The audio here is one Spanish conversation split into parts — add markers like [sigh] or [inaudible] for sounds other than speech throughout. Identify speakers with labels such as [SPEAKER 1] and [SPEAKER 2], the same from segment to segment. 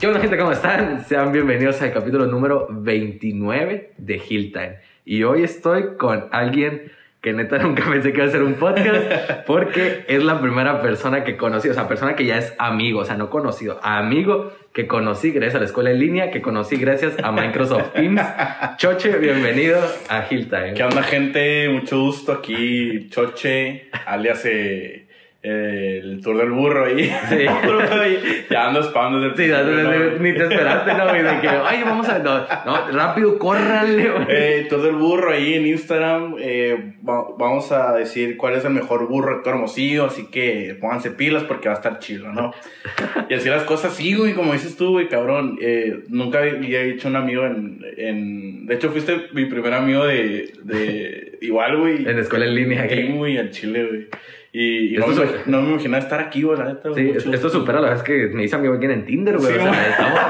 [SPEAKER 1] ¿Qué onda, gente? ¿Cómo están? Sean bienvenidos al capítulo número 29 de Hill Time. Y hoy estoy con alguien que neta [laughs] nunca pensé que iba a hacer un podcast porque es la primera persona que conocí, o sea, persona que ya es amigo, o sea, no conocido, amigo que conocí gracias a la escuela en línea, que conocí gracias a Microsoft Teams. Choche, bienvenido a Hill.
[SPEAKER 2] ¿Qué onda, gente? Mucho gusto aquí, Choche, alias eh, el tour del burro ahí.
[SPEAKER 1] Sí. [laughs]
[SPEAKER 2] ya ando spam desde
[SPEAKER 1] Sí, ni te esperaste, ¿no? güey? De que, oye, vamos a... No, no, rápido, córranle, güey.
[SPEAKER 2] Eh, todo el burro ahí en Instagram. eh, va- vamos a decir cuál es el mejor burro de todo Hermosillo. Así que pónganse pilas porque va a estar chido, ¿no? [laughs] Y así las cosas, sí, güey, como dices tú, güey, cabrón. eh, nunca había hecho un amigo en, en. De hecho, fuiste mi primer amigo de. de igual, güey.
[SPEAKER 1] En escuela en línea,
[SPEAKER 2] güey, al Chile, güey. Y, y no,
[SPEAKER 1] Esto
[SPEAKER 2] me, no me imaginaba estar aquí, güey, la neta.
[SPEAKER 1] Sí,
[SPEAKER 2] mucho
[SPEAKER 1] esto, supera la vez que me hice amigo alguien en Tinder, güey.
[SPEAKER 2] Sí,
[SPEAKER 1] o sea, estamos...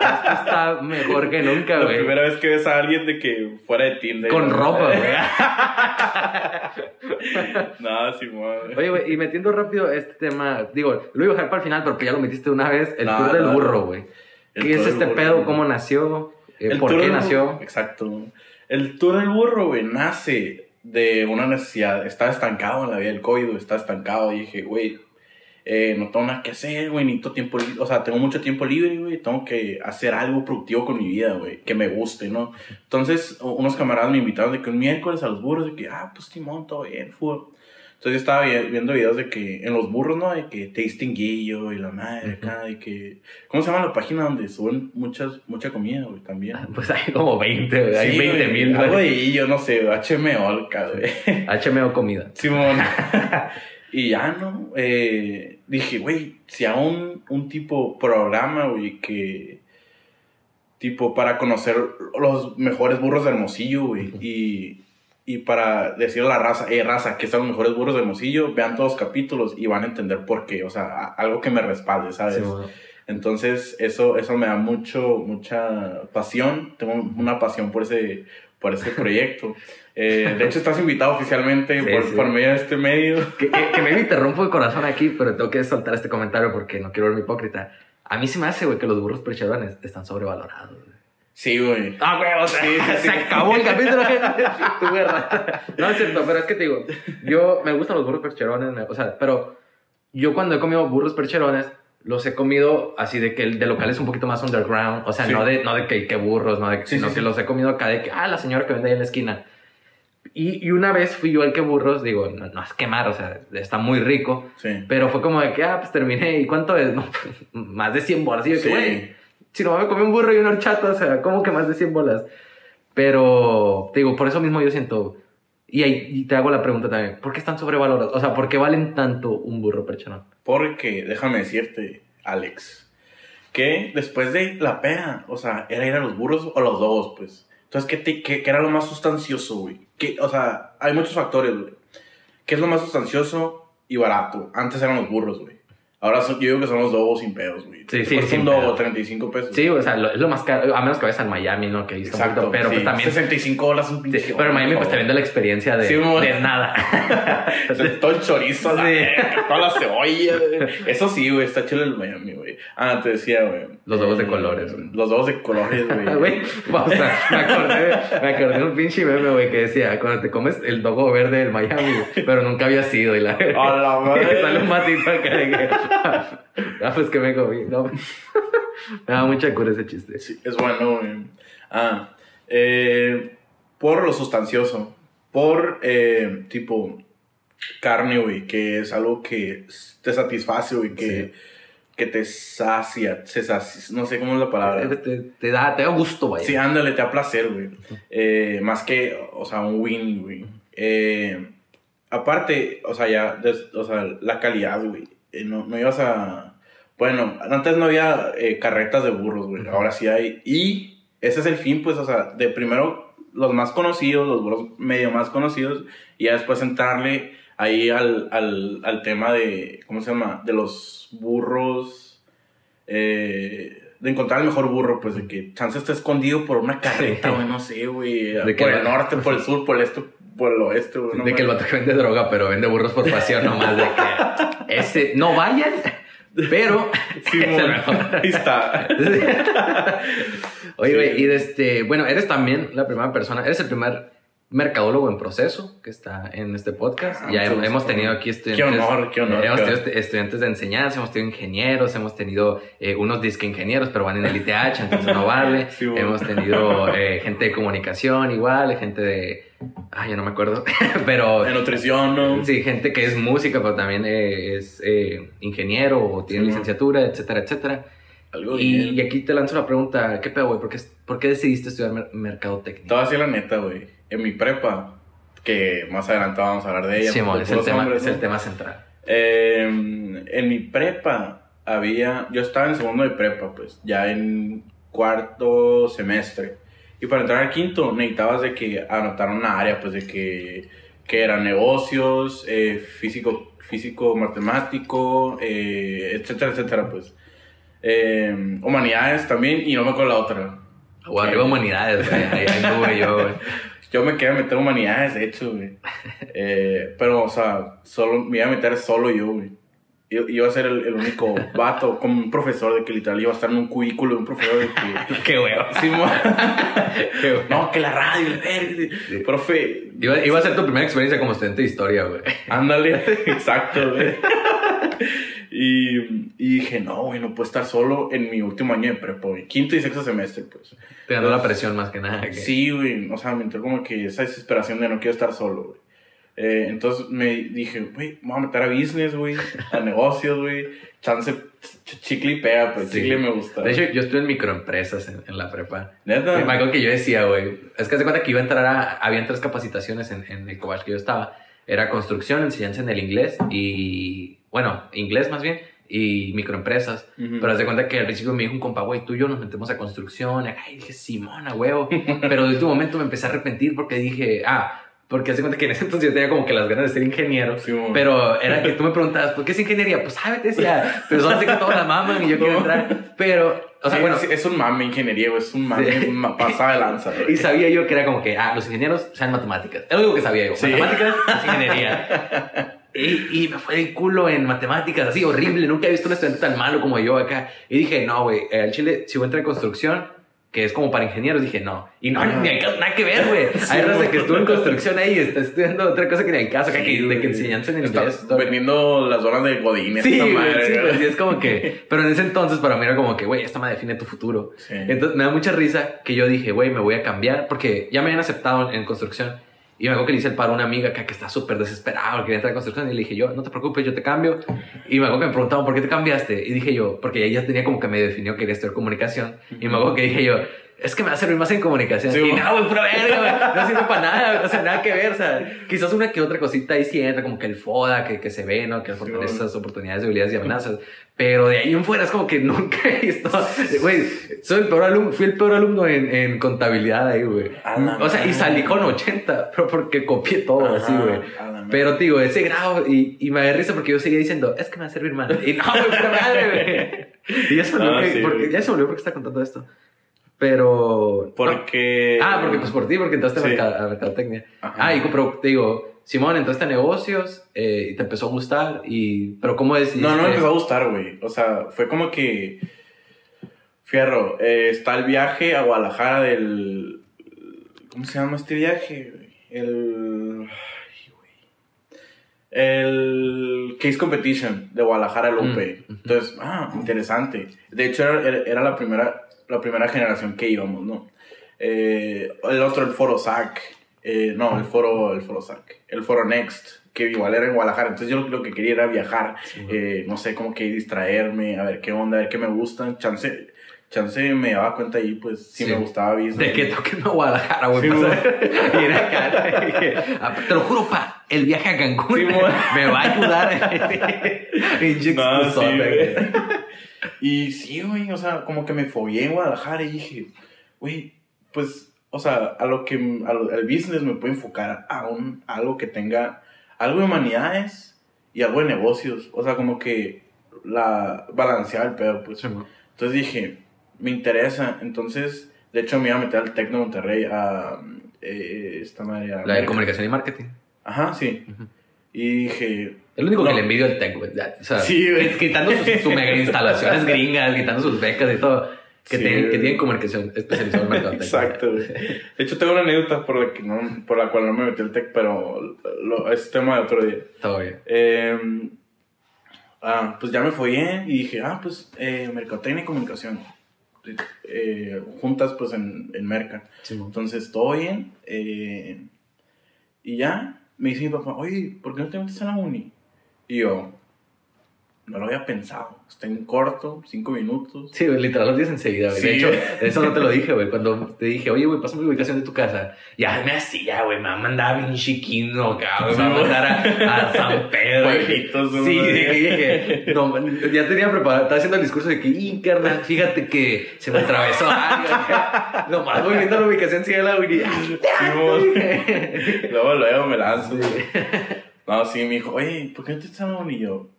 [SPEAKER 1] Esto está mejor que nunca,
[SPEAKER 2] La
[SPEAKER 1] güey.
[SPEAKER 2] primera vez que ves a alguien de que fuera de Tinder.
[SPEAKER 1] Con ropa, [laughs] güey.
[SPEAKER 2] no, Simón.
[SPEAKER 1] Oye, güey, y metiendo rápido este tema, digo, lo iba a dejar para el final, pero que ya lo metiste una vez, el
[SPEAKER 2] No,
[SPEAKER 1] tour del burro, güey. ¿Qué es este
[SPEAKER 2] burro,
[SPEAKER 1] pedo? ¿Cómo nació? Eh, ¿Por qué nació?
[SPEAKER 2] Exacto. El tour del burro, güey, nace de una necesidad. Estaba estancado en la vida del COVID, estaba estancado. Y dije, güey, eh, no tengo nada que hacer, güey, necesito tiempo libre. O sea, tengo mucho tiempo libre, güey, tengo que hacer algo productivo con mi vida, güey, que me guste, ¿no? Entonces, unos camaradas me invitaron de que un miércoles a los burros, de que, ah, pues Timón, todo bien, fútbol. Entonces yo estaba vi- viendo videos de que en los burros, ¿no? De que tasting guillo y la madre acá, de que... ¿Cómo se llama la página donde suben muchas, mucha comida, güey, también?
[SPEAKER 1] Pues hay como 20, güey. Hay
[SPEAKER 2] Sí,
[SPEAKER 1] 20
[SPEAKER 2] güey,
[SPEAKER 1] mil,
[SPEAKER 2] Algo
[SPEAKER 1] güey.
[SPEAKER 2] ahí, yo no sé, HMO, acá, güey. [laughs]
[SPEAKER 1] HMO comida.
[SPEAKER 2] Simón. [laughs] y ya, ¿no? Eh, dije, güey, si hago un, un tipo programa, güey, que... Tipo, para conocer los mejores burros de Hermosillo, güey. y, y para decirle a la raza, eh, raza, que son los mejores burros de Hermosillo, vean todos los capítulos y van a entender por qué. O sea, a- algo que me respalde, ¿sabes?
[SPEAKER 1] Sí, güey.
[SPEAKER 2] Entonces, eso, eso me da mucho, mucha pasión. Tengo una pasión por ese, por ese proyecto. [laughs] Eh, de hecho, estás invitado oficialmente
[SPEAKER 1] Sí,
[SPEAKER 2] por,
[SPEAKER 1] sí.
[SPEAKER 2] por medio de este medio.
[SPEAKER 1] que, que, que me interrumpo el corazón aquí, pero tengo que soltar este comentario porque no quiero verme hipócrita. A mí se me hace, güey, que los burros percherones están sobrevalorados, güey.
[SPEAKER 2] Sí, güey.
[SPEAKER 1] Ah, güey, o sea,
[SPEAKER 2] Sí, sí,
[SPEAKER 1] se
[SPEAKER 2] sí.
[SPEAKER 1] acabó el capítulo. [laughs] Tu guerra. No es cierto, pero es que te digo, yo me gustan los burros percherones, me- o sea, pero yo cuando he comido burros percherones, los he comido así de que el de locales un poquito más underground, o sea, no de, no de que, que burros, no de, sino que los he comido acá de que, ah, la señora que vende ahí en la esquina. Y, y una vez fui yo el que burros, digo, no, no es quemar, o sea, está muy rico,
[SPEAKER 2] Sí.
[SPEAKER 1] pero fue como de que, ah, pues terminé, ¿y cuánto es? No, [laughs] más de 100 bolas. Y yo, güey, si no me comí un burro y una horchata, o sea, ¿cómo que más de 100 bolas? Pero, te digo, por eso mismo yo siento, y, ahí, y te hago la pregunta también, ¿por qué están sobrevalorados? O sea, ¿por qué valen tanto un burro percherón?
[SPEAKER 2] Porque, déjame decirte, Alex, que después de la pera, o sea, era ir a los burros o los dos, pues. Entonces, ¿qué, te- qué- qué era lo más sustancioso, güey? ¿Qué- O sea, hay muchos factores, güey. ¿Qué es lo más sustancioso y barato? Antes eran los burros, güey. Ahora son- yo digo que son los dobos sin pedos, güey.
[SPEAKER 1] Sí, sí, sin
[SPEAKER 2] un dobo,
[SPEAKER 1] pedo.
[SPEAKER 2] 35 pesos.
[SPEAKER 1] Sí, o sea, lo- es lo más caro, a menos que vayas al Miami, ¿no? Que está un
[SPEAKER 2] Exacto.
[SPEAKER 1] poquito, pero
[SPEAKER 2] sí,
[SPEAKER 1] pues también...
[SPEAKER 2] 65 dólares un pinche.
[SPEAKER 1] sí, pero en Miami pues te vende la experiencia de,
[SPEAKER 2] Sí,
[SPEAKER 1] de nada. [laughs]
[SPEAKER 2] Todo el chorizo, la
[SPEAKER 1] Sí.
[SPEAKER 2] toda la cebolla. Eso sí, güey, está chido el Miami, güey. Ah, te decía, güey.
[SPEAKER 1] Los de
[SPEAKER 2] Eh,
[SPEAKER 1] colores, güey.
[SPEAKER 2] Los huevos de colores, [laughs] güey.
[SPEAKER 1] Güey, o sea, me acordé, de, me acordé de un pinche meme, güey, que decía, cuando te comes el dogo verde del Miami, pero nunca había sido, y la
[SPEAKER 2] A la [laughs] madre.
[SPEAKER 1] sale un matito acá de que, [laughs] ah, pues que me comí, no, [laughs] me da mucha cura ese chiste.
[SPEAKER 2] Sí, es bueno, güey. Ah, eh, por lo sustancioso. Por, eh, tipo, carne, güey, que es algo que te satisface, güey, que, que te sacia, se sacia, no sé cómo es la palabra.
[SPEAKER 1] Te, te da, te da gusto, vaya.
[SPEAKER 2] Sí, ándale, te da placer, güey. Eh, más que, o sea, un win, güey. Eh, aparte, o sea, ya, o sea, la calidad, güey. Eh, no, no ibas a... Bueno, antes no había eh, carretas de burros, güey. Ahora sí hay. Y ese es el fin, pues, o sea, de primero los más conocidos, los burros medio más conocidos, y ya después entrarle ahí al, al, al tema de, ¿cómo se llama? De los burros, eh, de encontrar el mejor burro, pues de que chance está escondido por una carreta, [laughs] güey, no sé, güey, por el norte, por el sur, por el este, por el oeste, güey. no
[SPEAKER 1] de que el vato que vende droga, pero vende burros por pasión nomás, de que ese, no vayan, Pero.
[SPEAKER 2] Sí,
[SPEAKER 1] es el mejor.
[SPEAKER 2] Ahí está. [laughs]
[SPEAKER 1] Oye,
[SPEAKER 2] Sí.
[SPEAKER 1] güey, y de este, bueno, eres también la primera persona, eres el primer mercadólogo en proceso que está en este podcast.
[SPEAKER 2] Ah,
[SPEAKER 1] ya hemos, tenido aquí estudiantes.
[SPEAKER 2] Qué honor, qué honor,
[SPEAKER 1] hemos tenido estu- estudiantes de enseñanza, hemos tenido ingenieros, hemos tenido eh, unos disque ingenieros, pero van en el ITH, entonces no vale. [laughs]
[SPEAKER 2] Sí, bueno.
[SPEAKER 1] hemos tenido eh, gente de comunicación igual, gente de. Ay, ya no me acuerdo. [laughs] pero.
[SPEAKER 2] De nutrición, ¿no?
[SPEAKER 1] Sí, gente que es música, pero también eh, es ingeniero o tiene
[SPEAKER 2] Sí,
[SPEAKER 1] licenciatura, etcétera, etcétera.
[SPEAKER 2] Algo
[SPEAKER 1] Y, aquí te lanzo la pregunta, ¿qué pedo, güey? ¿Por qué, por qué decidiste estudiar mer-
[SPEAKER 2] Te
[SPEAKER 1] mercadotecnia?
[SPEAKER 2] voy a decir la neta, güey. En mi prepa, que más adelante vamos a hablar de ella. Porque
[SPEAKER 1] es el, tema,
[SPEAKER 2] hombres,
[SPEAKER 1] es
[SPEAKER 2] ¿no?
[SPEAKER 1] el tema central.
[SPEAKER 2] Eh, en mi prepa había, yo estaba en segundo de prepa, pues, ya en cuarto semestre. Y para entrar al quinto necesitabas de que anotar una área, pues, de que, que eran negocios, eh, físico, físico matemático, eh, etcétera, etcétera, pues. Eh, humanidades también, y no me acuerdo la otra.
[SPEAKER 1] O arriba humanidades, güey. Ahí ahí yo. [laughs]
[SPEAKER 2] Yo me quería meter humanidades, de hecho, güey. Eh, pero, o sea, solo, me iba a meter solo yo, güey. Yo- Iba a ser el, el único vato, como un profesor de que literal iba a estar en un cubículo de un profesor de que... [laughs]
[SPEAKER 1] Qué huevo.
[SPEAKER 2] Sí, mo- [laughs]
[SPEAKER 1] Qué huevo.
[SPEAKER 2] no, que la radio, verga.
[SPEAKER 1] Sí.
[SPEAKER 2] Profe,
[SPEAKER 1] Iba, iba a ser tu primera experiencia como estudiante de historia, güey.
[SPEAKER 2] ándale. [laughs] Exacto, güey. Y, y dije, no, güey, no puedo estar solo en mi último año de prepa, güey. Quinto y sexto semestre, pues.
[SPEAKER 1] Te ganó la presión más que nada. que-
[SPEAKER 2] Sí, güey. O sea, me entró como que esa desesperación de no quiero estar solo, güey. Eh, entonces me dije, güey, me voy a meter a business, güey, a [laughs] negocios, güey. Chance, ch- chicle y pega, pues
[SPEAKER 1] Sí.
[SPEAKER 2] chicle me gusta.
[SPEAKER 1] De hecho, yo estuve en microempresas en, en la prepa.
[SPEAKER 2] neta.
[SPEAKER 1] Y me acuerdo que yo decía, güey, es que hace cuenta que iba a entrar a, habían tres capacitaciones en, en el Cobach que yo estaba. Era construcción, enseñanza en el inglés y, bueno, inglés más bien, y microempresas.
[SPEAKER 2] Ujú.
[SPEAKER 1] Pero haz de cuenta que al principio me dijo un compa, güey, tú y yo nos metemos a construcción. Y dije, Simona, huevo. Pero de último momento me empecé a arrepentir porque dije, ah, porque hace cuenta que en ese entonces yo tenía como que las ganas de ser ingeniero.
[SPEAKER 2] Sí.
[SPEAKER 1] Pero era que tú me preguntabas, ¿por qué es ingeniería? Pues, ¿sabes? Decía, pero solo sé que todos la maman y yo quiero entrar. Pero, o sea,
[SPEAKER 2] Sí,
[SPEAKER 1] bueno,
[SPEAKER 2] es un mame ingeniería. Es un mame
[SPEAKER 1] Sí.
[SPEAKER 2] pasada de lanza,
[SPEAKER 1] y sabía yo que era como que, ah, los ingenieros saben matemáticas. Es lo único que sabía yo. Matemáticas es ingeniería. Y, y me fue el culo en matemáticas, así horrible. Nunca he visto un estudiante tan malo como yo acá. Y dije, no, güey, eh, al Chile, si voy a entrar en construcción, que es como para ingenieros, dije, no. Y no,
[SPEAKER 2] Ajá.
[SPEAKER 1] ni al caso, nada que ver, güey.
[SPEAKER 2] Sí,
[SPEAKER 1] Hay raza que estuvo en construcción ahí y está estudiando otra cosa que ni al caso,
[SPEAKER 2] Sí,
[SPEAKER 1] que, de que enseñanza en inglés.
[SPEAKER 2] vendiendo las zonas de Godines.
[SPEAKER 1] Sí, güey,
[SPEAKER 2] madre,
[SPEAKER 1] sí,
[SPEAKER 2] güey,
[SPEAKER 1] sí, es como que... [laughs] Pero en ese entonces para mí era como que, güey, esta me define tu futuro. Entonces me da mucha risa que yo dije, güey, me voy a cambiar porque ya me habían aceptado en, en construcción. Y me acuerdo que le hice el paro a una amiga acá que está súper desesperada, quería entrar a construcción. Y le dije yo, no te preocupes, yo te cambio. Y me acuerdo que me preguntaban, ¿por qué te cambiaste? Y dije yo, porque ella tenía como que me definió que quería estudiar comunicación. Y me acuerdo que dije yo, es que me va a servir más en comunicación.
[SPEAKER 2] Sí,
[SPEAKER 1] y
[SPEAKER 2] güey.
[SPEAKER 1] no, güey, pura verga, güey. No sirve para nada, o sea, nada que ver. O sea, quizás una que otra cosita ahí sí entra, como que el FODA, que, que se ve, ¿no? Que fortalece
[SPEAKER 2] güey.
[SPEAKER 1] esas oportunidades, debilidades y amenazas. Pero de ahí en fuera es como que nunca he visto. Güey, soy el peor alumno, fui el peor alumno en, en contabilidad ahí, güey. O sea, y salí con 80, pero porque copié todo así,
[SPEAKER 2] Ajá,
[SPEAKER 1] güey.
[SPEAKER 2] a la madre.
[SPEAKER 1] Pero, digo, ese grado, y, y me da risa porque yo seguía diciendo, es que me va a servir más. Y no, güey, madre, güey. Y ya se me olvidó,
[SPEAKER 2] Ah, sí,
[SPEAKER 1] porque,
[SPEAKER 2] güey.
[SPEAKER 1] ya se me olvidó porque está contando esto. Pero.
[SPEAKER 2] Porque...
[SPEAKER 1] no. Ah, porque pues por ti, porque entraste a,
[SPEAKER 2] Sí.
[SPEAKER 1] a mercadotecnia.
[SPEAKER 2] Ajá.
[SPEAKER 1] Ah, y pero te digo, Simón, entraste a negocios eh, y te empezó a gustar. y Pero, ¿cómo decidiste?
[SPEAKER 2] No, no me empezó a gustar, güey. O sea, fue como que. Fierro, eh, está el viaje a Guadalajara del. ¿Cómo se llama este viaje? güey? El. ay, güey. El Case Competition de Guadalajara Lupe.
[SPEAKER 1] Mm.
[SPEAKER 2] Entonces, ah, interesante. De hecho, era- era la, primera, la primera generación que íbamos, ¿no? Eh, el otro, el Foro SAC. Eh, no, el Foro, el Foro SAC. El Foro Next, que igual era en Guadalajara. Entonces, yo lo, que quería era viajar.
[SPEAKER 1] Sí,
[SPEAKER 2] eh, no sé, como que distraerme, a ver qué onda, a ver qué me gustan. Chance, chance me daba cuenta ahí, pues, si
[SPEAKER 1] Sí.
[SPEAKER 2] me gustaba business.
[SPEAKER 1] De que toquen a Guadalajara, güey.
[SPEAKER 2] Sí, [laughs]
[SPEAKER 1] era acá. "Ah, Te lo juro, pa, el viaje a Cancún
[SPEAKER 2] Sí, [laughs]
[SPEAKER 1] me, va a ayudar. [laughs] Pinche
[SPEAKER 2] No, Y sí, güey, o sea, como que me fogué en Guadalajara y dije, güey, pues, o sea, a lo que, a lo- al business me puedo enfocar a, un, a algo que tenga algo de humanidades y algo de negocios. O sea, como que la balancear el pedo, pues.
[SPEAKER 1] Sí.
[SPEAKER 2] Entonces dije, me interesa. Entonces, de hecho, me iba a meter al Tecno Monterrey a eh, esta manera.
[SPEAKER 1] La de comunicación y marketing.
[SPEAKER 2] Ajá, sí. Y dije...
[SPEAKER 1] El único que le envidio el tech, güey. O sea,
[SPEAKER 2] Sí, güey.
[SPEAKER 1] quitando sus, sus mega instalaciones [laughs] gringas, quitando sus becas y todo. Que,
[SPEAKER 2] Sí,
[SPEAKER 1] tienen, que tienen comunicación especializada en mercado tech.
[SPEAKER 2] Exacto, güey. De hecho, tengo una anécdota por la, que no, por la cual no me metí el tech, pero lo, es tema de otro día.
[SPEAKER 1] Todo bien.
[SPEAKER 2] Eh, ah, pues ya me bien y dije, ah, pues eh, mercadotecnia y comunicación. Eh, juntas pues en, en Merca.
[SPEAKER 1] Simón.
[SPEAKER 2] Entonces, todo bien. eh, y ya me dice mi papá, oye, ¿por qué no te metes a la uni? Y yo, no lo había pensado. Está en corto, cinco minutos.
[SPEAKER 1] Sí, güey, literal los días enseguida, güey. De
[SPEAKER 2] Sí.
[SPEAKER 1] hecho, eso no te lo dije, güey. Cuando te dije, oye, güey, pásame la ubicación de tu casa. Ya me hacía, güey. Me va a mandar a bien chiquino, cabrón. Me va a mandar a, a San Pedro.
[SPEAKER 2] Pueblitos,
[SPEAKER 1] Sí, sí, dije, no, ya tenía preparado, estaba haciendo el discurso de que, y carnal, fíjate que se me atravesó algo. [laughs] Nomás voy viendo la ubicación, sigue la unidad.
[SPEAKER 2] Simón. [laughs] luego, luego me lanzo. No, sí, me dijo, oye, ¿por qué no te estás? Y yo,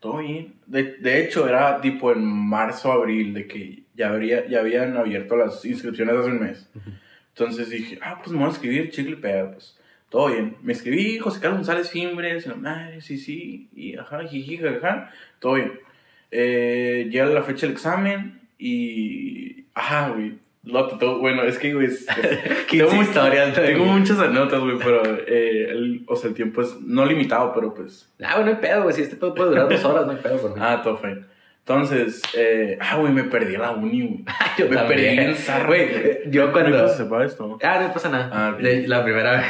[SPEAKER 2] todo bien. De, de hecho, era tipo en marzo, abril, de que ya, habría, ya habían abierto las inscripciones hace un mes. Entonces dije, ah, pues me voy a escribir chicle pega, pues. Todo bien. Me escribí, José Carlos González Fimbres, y la madre, sí, sí, y ajá, jiji, jajaja, todo bien. Eh, llega la fecha del examen y, ajá, güey. Lo, todo, bueno, es que, güey, es- [laughs] es-
[SPEAKER 1] 15
[SPEAKER 2] mu-
[SPEAKER 1] historias, güey.
[SPEAKER 2] Tengo muchas anécdotas, güey, pero, eh, el, o sea, el tiempo es no limitado, pero pues,
[SPEAKER 1] Ah, bueno, no hay pedo, güey. Si este pedo puede durar dos horas, no hay pedo mí.
[SPEAKER 2] ah, todo fine. Entonces, eh, ah, güey, me perdí la uni, güey. [laughs]
[SPEAKER 1] yo
[SPEAKER 2] me
[SPEAKER 1] también.
[SPEAKER 2] perdí en zarra,
[SPEAKER 1] Güey, eh, yo cuando-
[SPEAKER 2] ¿No se sepa esto?
[SPEAKER 1] Ah, no pasa nada.
[SPEAKER 2] Ah,
[SPEAKER 1] la primera vez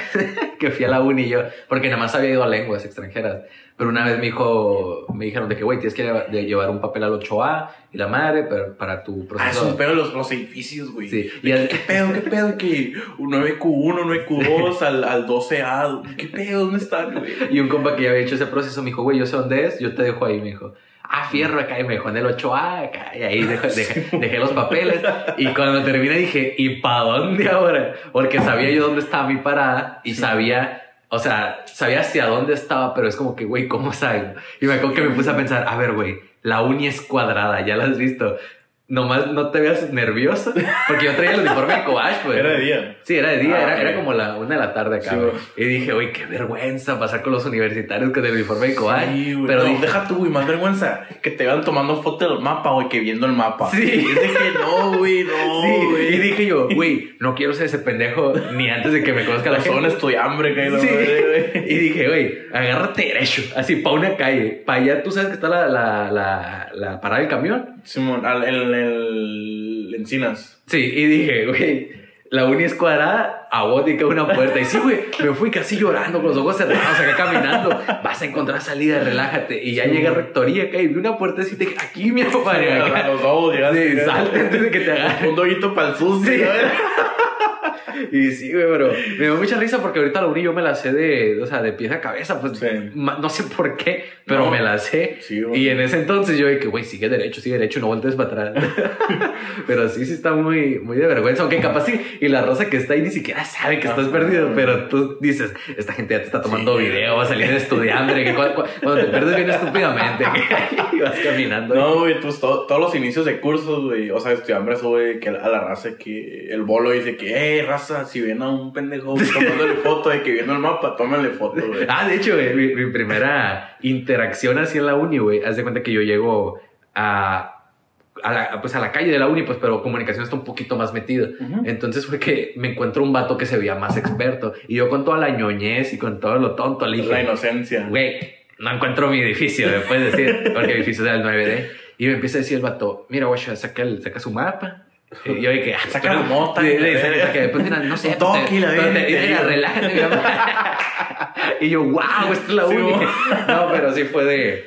[SPEAKER 1] [laughs] que fui a la uni yo, porque nada más había ido a lenguas extranjeras, pero una vez me dijo, me dijeron de que, güey, tienes que llevar, un papel al 8A y la madre pero para tu
[SPEAKER 2] Ah, es
[SPEAKER 1] proceso.
[SPEAKER 2] un pedo los, los edificios, güey.
[SPEAKER 1] Sí, y al-
[SPEAKER 2] ¿Qué pedo, qué pedo? Que un 9Q1, 9Q2 al, al 12A. ¿Qué pedo? ¿Dónde están, güey?
[SPEAKER 1] y un compa que ya había hecho ese proceso me dijo, güey, yo sé dónde es, yo te dejo ahí, me dijo. Ah, fierro acá, y me dejó en el 8A, acá, y ahí dejé, dejé- dejé los papeles. Y cuando terminé dije, ¿y para dónde ahora? Porque sabía yo dónde estaba mi parada y sabía, o sea, sabía hacia dónde estaba, pero es como que, güey, ¿cómo salgo? Y me acuerdo que me puse a pensar, a ver, güey, la uni es cuadrada, ya la has visto. Nomás no te veas nervioso, porque yo traía el uniforme de Coach, güey.
[SPEAKER 2] Era de día.
[SPEAKER 1] Sí, era de día,
[SPEAKER 2] Ah,
[SPEAKER 1] era, era como la una de la tarde acá.
[SPEAKER 2] Sí,
[SPEAKER 1] y dije, güey, qué vergüenza pasar con los universitarios con el uniforme de Coach.
[SPEAKER 2] Sí,
[SPEAKER 1] pero
[SPEAKER 2] no,
[SPEAKER 1] dije,
[SPEAKER 2] deja tú, güey, más vergüenza. Que te van tomando foto del mapa, güey, que viendo el mapa.
[SPEAKER 1] Sí.
[SPEAKER 2] Y dije, no, güey, no,
[SPEAKER 1] sí,
[SPEAKER 2] güey.
[SPEAKER 1] y dije yo, güey, no quiero ser ese pendejo ni antes de que me conozca la
[SPEAKER 2] zona estoy hambre, que
[SPEAKER 1] Sí.
[SPEAKER 2] madre.
[SPEAKER 1] Y dije, güey, agárrate derecho, así, para una calle. Para allá, tú sabes que está la, la, la, la parada del camión.
[SPEAKER 2] Simón, al, el, el Encinas.
[SPEAKER 1] Sí, y dije, güey, la uni es cuadrada, a vos que una puerta. Y sí, güey, me fui casi llorando con los ojos cerrados acá caminando. Vas a encontrar salida, relájate. Y ya
[SPEAKER 2] Sí,
[SPEAKER 1] llegué a rectoría acá y vi una puertecita y dije, aquí, mi compadre, acá.
[SPEAKER 2] los dos, llegaste.
[SPEAKER 1] Sí, salte antes de que te agarre.
[SPEAKER 2] Un doguito para el susto.
[SPEAKER 1] Sí. [laughs] Y sí, güey, pero me dio mucha risa porque ahorita la uni yo me la sé de, o sea, de pies a cabeza, pues
[SPEAKER 2] Sí.
[SPEAKER 1] no sé por qué, pero
[SPEAKER 2] No.
[SPEAKER 1] me la sé.
[SPEAKER 2] Sí.
[SPEAKER 1] Y en ese entonces yo dije, güey, sigue derecho, sigue derecho, no voltees para atrás. [laughs] pero sí, sí está muy, muy de vergüenza, aunque capaz sí, y la rosa que está ahí ni siquiera sabe que estás perdido, pero tú dices, esta gente ya te está tomando
[SPEAKER 2] Sí.
[SPEAKER 1] video, va a salir de estudiante, que cu- cu- cuando te pierdes bien estúpidamente, [laughs] que vas caminando.
[SPEAKER 2] No, güey, pues to- todos los inicios de cursos, güey. O sea, estudiante güey, que a la raza que el bolo dice que, eh, raza, si ven a un pendejo tomándole [laughs] foto de que viendo el mapa, tómale foto, güey.
[SPEAKER 1] Ah, de hecho, güey, mi, mi primera interacción así en la uni, güey, haz de cuenta que yo llego a, a la, pues a la calle de la uni, pues, pero comunicación está un poquito más metido.
[SPEAKER 2] Ujú.
[SPEAKER 1] Entonces fue que me encuentro un vato que se veía más experto. Y yo con toda la ñoñez y con todo lo tonto le
[SPEAKER 2] La
[SPEAKER 1] dije,
[SPEAKER 2] inocencia.
[SPEAKER 1] güey, no encuentro mi edificio, me puedes decir, porque mi edificio era el 9D. Y me empieza a decir el vato, mira, güey, saca, el- saca su mapa. Y yo dije, ah,
[SPEAKER 2] Saca la mota,
[SPEAKER 1] saca- pues mira, no sé.
[SPEAKER 2] Toque, la
[SPEAKER 1] te- [laughs] relájate. Y yo, wow, esto es la
[SPEAKER 2] mo. [laughs]
[SPEAKER 1] No, pero sí fue de...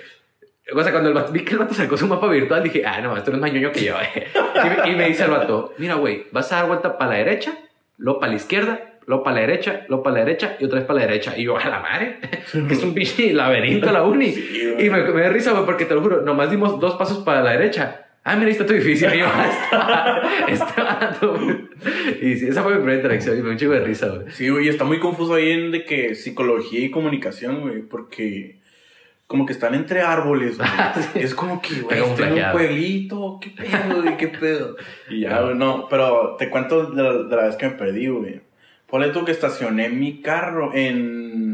[SPEAKER 1] O sea, cuando el vato, vi que el vato sacó su mapa virtual, dije, ah, no, esto no es más ñoño que yo. eh. Y, me- y me dice el vato, mira, güey, vas a dar vuelta para la derecha, luego para la izquierda, luego para la derecha, luego para la derecha y otra vez para la derecha. Y yo, a la madre, [laughs] que es un pinche laberinto la uni.
[SPEAKER 2] Sí.
[SPEAKER 1] Y me, me da risa, güey, porque te lo juro, nomás dimos dos pasos para la derecha. Ah, mira, ahí está tu edificio. Y yo, [laughs] está, está vato". Y sí, esa fue mi primera interacción y me dio un chico de risa, güey.
[SPEAKER 2] Sí, güey, está muy confuso ahí en de que psicología y comunicación, güey, porque como que están entre árboles, güey. [laughs]
[SPEAKER 1] Sí.
[SPEAKER 2] Es como que, güey,
[SPEAKER 1] Está
[SPEAKER 2] en un pueblito, qué pedo, güey, qué pedo. [laughs] Y ya, güey, no, pero te cuento de la, de la vez que me perdí, güey. Ponle tú que estacioné mi carro en...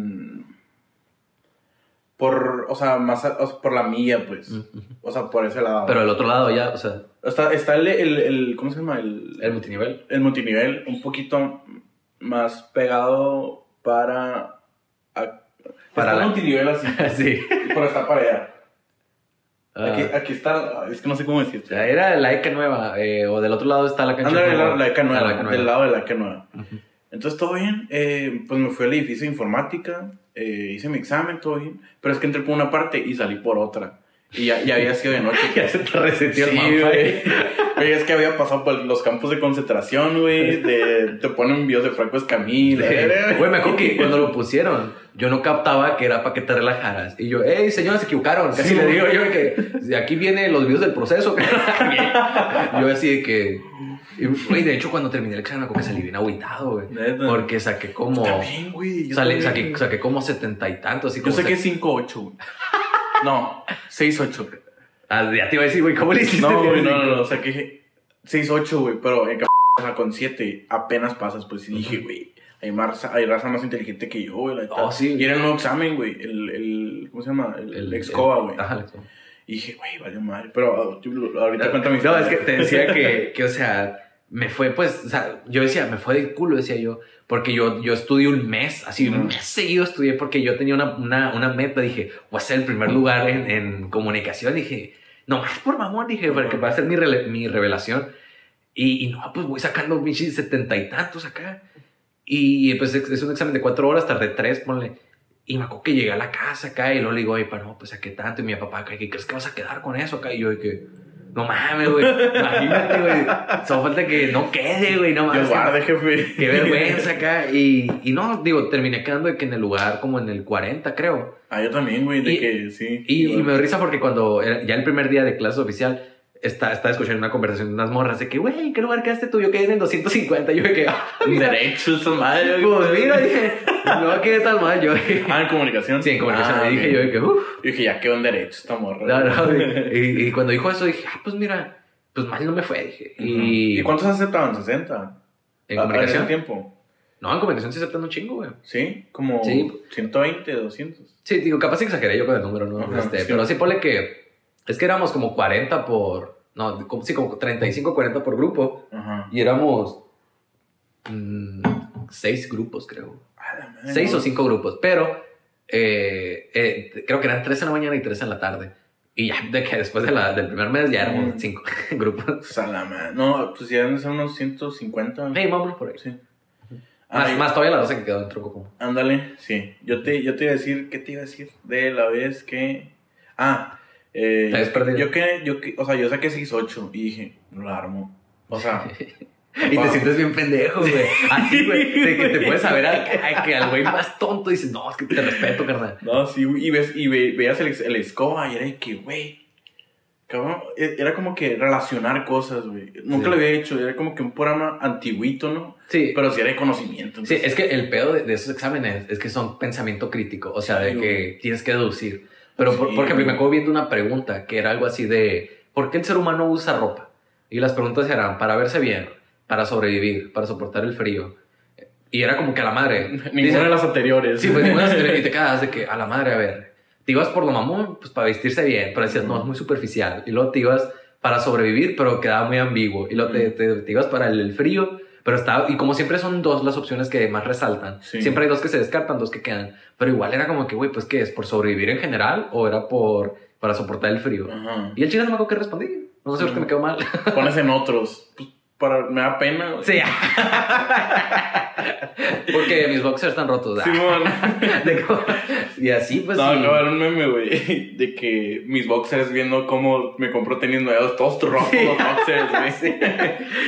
[SPEAKER 2] Por, o sea, más, a- por la milla, pues.
[SPEAKER 1] Ujú.
[SPEAKER 2] O sea, por ese lado.
[SPEAKER 1] Pero el otro lado ya, o sea,
[SPEAKER 2] Está, está el, el, el- ¿cómo se llama? El,
[SPEAKER 1] el multinivel.
[SPEAKER 2] el multinivel un poquito más pegado para... a-
[SPEAKER 1] Para
[SPEAKER 2] está
[SPEAKER 1] la-
[SPEAKER 2] el multinivel así, [laughs]
[SPEAKER 1] sí.
[SPEAKER 2] pero está para allá. Aquí,
[SPEAKER 1] Ah,
[SPEAKER 2] aquí está, es que no sé cómo decirte.
[SPEAKER 1] era la ECA nueva, eh, o del otro lado está la cancha
[SPEAKER 2] Ándale,
[SPEAKER 1] nueva.
[SPEAKER 2] la, la ECA
[SPEAKER 1] Ah,
[SPEAKER 2] nueva,
[SPEAKER 1] la ECA
[SPEAKER 2] del lado de la ECA nueva.
[SPEAKER 1] Ujú.
[SPEAKER 2] Entonces, todo bien. eh, pues me fui al edificio de informática, eh, hice mi examen, todo bien. Pero es que entré por una parte y salí por otra. Y ya, ya había sido de noche. [laughs]
[SPEAKER 1] Ya se te reseteó el
[SPEAKER 2] Sí,
[SPEAKER 1] mapa.
[SPEAKER 2] güey. Güey, es que había pasado por los campos de concentración, güey. Te ponen videos de Franco Escamilla.
[SPEAKER 1] Güey, me acuerdo que cuando lo pusieron, yo no captaba que era para que te relajaras. Y yo, hey, señores, se equivocaron. Casi
[SPEAKER 2] Sí,
[SPEAKER 1] le digo yo que de aquí vienen los videos del proceso. [laughs] yo así de que... Güey, de hecho, cuando terminé el examen, me acuerdo que salí bien agüitado, güey. Porque saqué como...
[SPEAKER 2] Está bien, güey. yo también.
[SPEAKER 1] saqué, saqué como setenta y tantos. Así
[SPEAKER 2] Yo
[SPEAKER 1] como
[SPEAKER 2] que
[SPEAKER 1] se-
[SPEAKER 2] es 5-8, güey. No, 6-8.
[SPEAKER 1] Ah, ya te iba a decir, güey, ¿cómo le hiciste?
[SPEAKER 2] No, güey, no, no, no. O sea, que 6-8, güey. Pero en o sea, con 7 apenas pasas, pues. Y dije, güey, hay, más, hay raza más inteligente que yo, güey. la neta.
[SPEAKER 1] Oh, sí.
[SPEAKER 2] Y era el nuevo examen, güey. El, el, ¿cómo se llama? El, el,
[SPEAKER 1] El-
[SPEAKER 2] Excoba, güey.
[SPEAKER 1] Ajá, el Excoba.
[SPEAKER 2] Y dije, güey, valió madre. Pero ah, ahorita cuéntame.
[SPEAKER 1] No, es que te decía que, que, o sea, me fue, pues, o sea, yo decía, me fue del culo, decía yo, porque yo, yo estudié un mes, así, un mes seguido estudié porque yo tenía una, una, una meta, dije, voy a ser el primer lugar en, en comunicación, dije, nomás por mamón, dije, porque va a ser mi, mi revelación. Y, y no, pues voy sacando pinches setenta y tantos acá. Y pues es un examen de cuatro horas, tardé tres, ponle. Y me acuerdo que llegué a la casa acá y luego le digo, oye, pa, no, pues saqué tanto. Y mi papá ¿qué crees que vas a quedar con eso acá? Y yo, que, no mames, güey, imagínate, güey. Solo falta que no quede, güey, no mames.
[SPEAKER 2] Guarde, jefe.
[SPEAKER 1] Qué vergüenza acá. Y, y no, digo, terminé quedando de que en el lugar como en el 40, creo.
[SPEAKER 2] Ah, yo también, güey, de
[SPEAKER 1] Y-
[SPEAKER 2] que sí.
[SPEAKER 1] Y, y
[SPEAKER 2] igual.
[SPEAKER 1] me risa porque cuando ya el primer día de clase oficial, está, estaba escuchando una conversación de unas morras de que, güey, ¿en qué lugar quedaste tú? Yo quedé en el 250. Yo que, [laughs] ah, mira,
[SPEAKER 2] Derecho, esa madre.
[SPEAKER 1] pues mira, dije, no quedé tan mal. Yo dije,
[SPEAKER 2] Ah, en comunicación.
[SPEAKER 1] sí, en comunicación.
[SPEAKER 2] Ah,
[SPEAKER 1] y dije yo de que, uff.
[SPEAKER 2] Yo dije, ya quedó en derecho esta morra.
[SPEAKER 1] No, no, y, y- y cuando dijo eso dije, ah, pues mira, pues mal no me fue, dije. Y,
[SPEAKER 2] ¿Y cuántos aceptaban? ¿60?
[SPEAKER 1] en
[SPEAKER 2] ¿A-
[SPEAKER 1] comunicación.
[SPEAKER 2] ¿En tiempo?
[SPEAKER 1] No, en comunicación sí aceptan un chingo, güey.
[SPEAKER 2] ¿Sí? Como
[SPEAKER 1] Sí.
[SPEAKER 2] 120, 200.
[SPEAKER 1] Sí, digo, capaz exageré yo con el número, ¿no?
[SPEAKER 2] Ajá,
[SPEAKER 1] Este,
[SPEAKER 2] sí.
[SPEAKER 1] Pero sí, ponle que es que éramos como 40 por. No, como, sí, como 35, 40 por grupo.
[SPEAKER 2] Ajá.
[SPEAKER 1] Y éramos. mm, seis grupos, creo. Seis o cinco grupos. Pero eh, eh, creo que eran tres en la mañana y tres en la tarde. Y ya de que después de la- del primer mes ya éramos
[SPEAKER 2] Mm.
[SPEAKER 1] cinco [laughs] grupos.
[SPEAKER 2] Salama. No, pues ya ser unos 150.
[SPEAKER 1] Hey, vámonos por ahí.
[SPEAKER 2] Sí.
[SPEAKER 1] Más, más todavía la raza que quedó en Común.
[SPEAKER 2] Ándale, sí. Yo te, yo te iba a decir, ¿qué te iba a decir? De la vez que. Ah, eh,
[SPEAKER 1] Te habías perdido.
[SPEAKER 2] Yo que, yo que, o sea, yo saqué 6-8 y dije, no la armo. O sea, [laughs]
[SPEAKER 1] Y [laughs] te sientes bien pendejo, güey. Así, güey. [laughs] De que te puedes saber a- que al güey más tonto dices, no, es que te respeto, carnal.
[SPEAKER 2] no, sí, güey, y, ves, y ve- veías el, el escoba y era de que, güey. Cabrón, e- era como que relacionar cosas, güey. Nunca
[SPEAKER 1] Sí.
[SPEAKER 2] lo había hecho, era como que un programa antiguito, ¿no?
[SPEAKER 1] Sí,
[SPEAKER 2] Pero sí era de conocimiento.
[SPEAKER 1] Sí, es que el pedo de, de esos exámenes es que son pensamiento crítico, o sea, de que tienes que deducir. Pero, por,
[SPEAKER 2] Sí,
[SPEAKER 1] por ejemplo,
[SPEAKER 2] güey.
[SPEAKER 1] me acuerdo viendo una pregunta que era algo así de, ¿por qué el ser humano usa ropa? Y las preguntas eran, para verse bien, para sobrevivir, para soportar el frío. Y era como que a la madre. [laughs]
[SPEAKER 2] Ninguna
[SPEAKER 1] dice-
[SPEAKER 2] de las anteriores.
[SPEAKER 1] Sí, pues ninguna se- y te [laughs] quedas de que a la madre, a ver, te ibas por lo mamón, pues para vestirse bien, pero decías, no, es muy superficial. Y luego te ibas para sobrevivir, pero quedaba muy ambiguo. Y luego te, te, te ibas para el, el frío, pero estaba, y como siempre son dos las opciones que más resaltan,
[SPEAKER 2] Sí.
[SPEAKER 1] siempre hay dos que se descartan, dos que quedan. Pero igual era como que, güey, pues ¿qué es? ¿Por sobrevivir en general o era por para soportar el frío?
[SPEAKER 2] Ajá.
[SPEAKER 1] Y el chino no me acuerdo qué respondí. No sé por qué me quedó mal.
[SPEAKER 2] Pones en otros. [laughs] Para, me da pena. güey.
[SPEAKER 1] Sí. [laughs] Porque mis boxers están rotos. Como- [laughs] y así, pues.
[SPEAKER 2] no,
[SPEAKER 1] sí.
[SPEAKER 2] acaba un meme, güey, de que mis boxers viendo cómo me compro tenis nuevos, todos rojos
[SPEAKER 1] Sí.
[SPEAKER 2] los boxers, güey.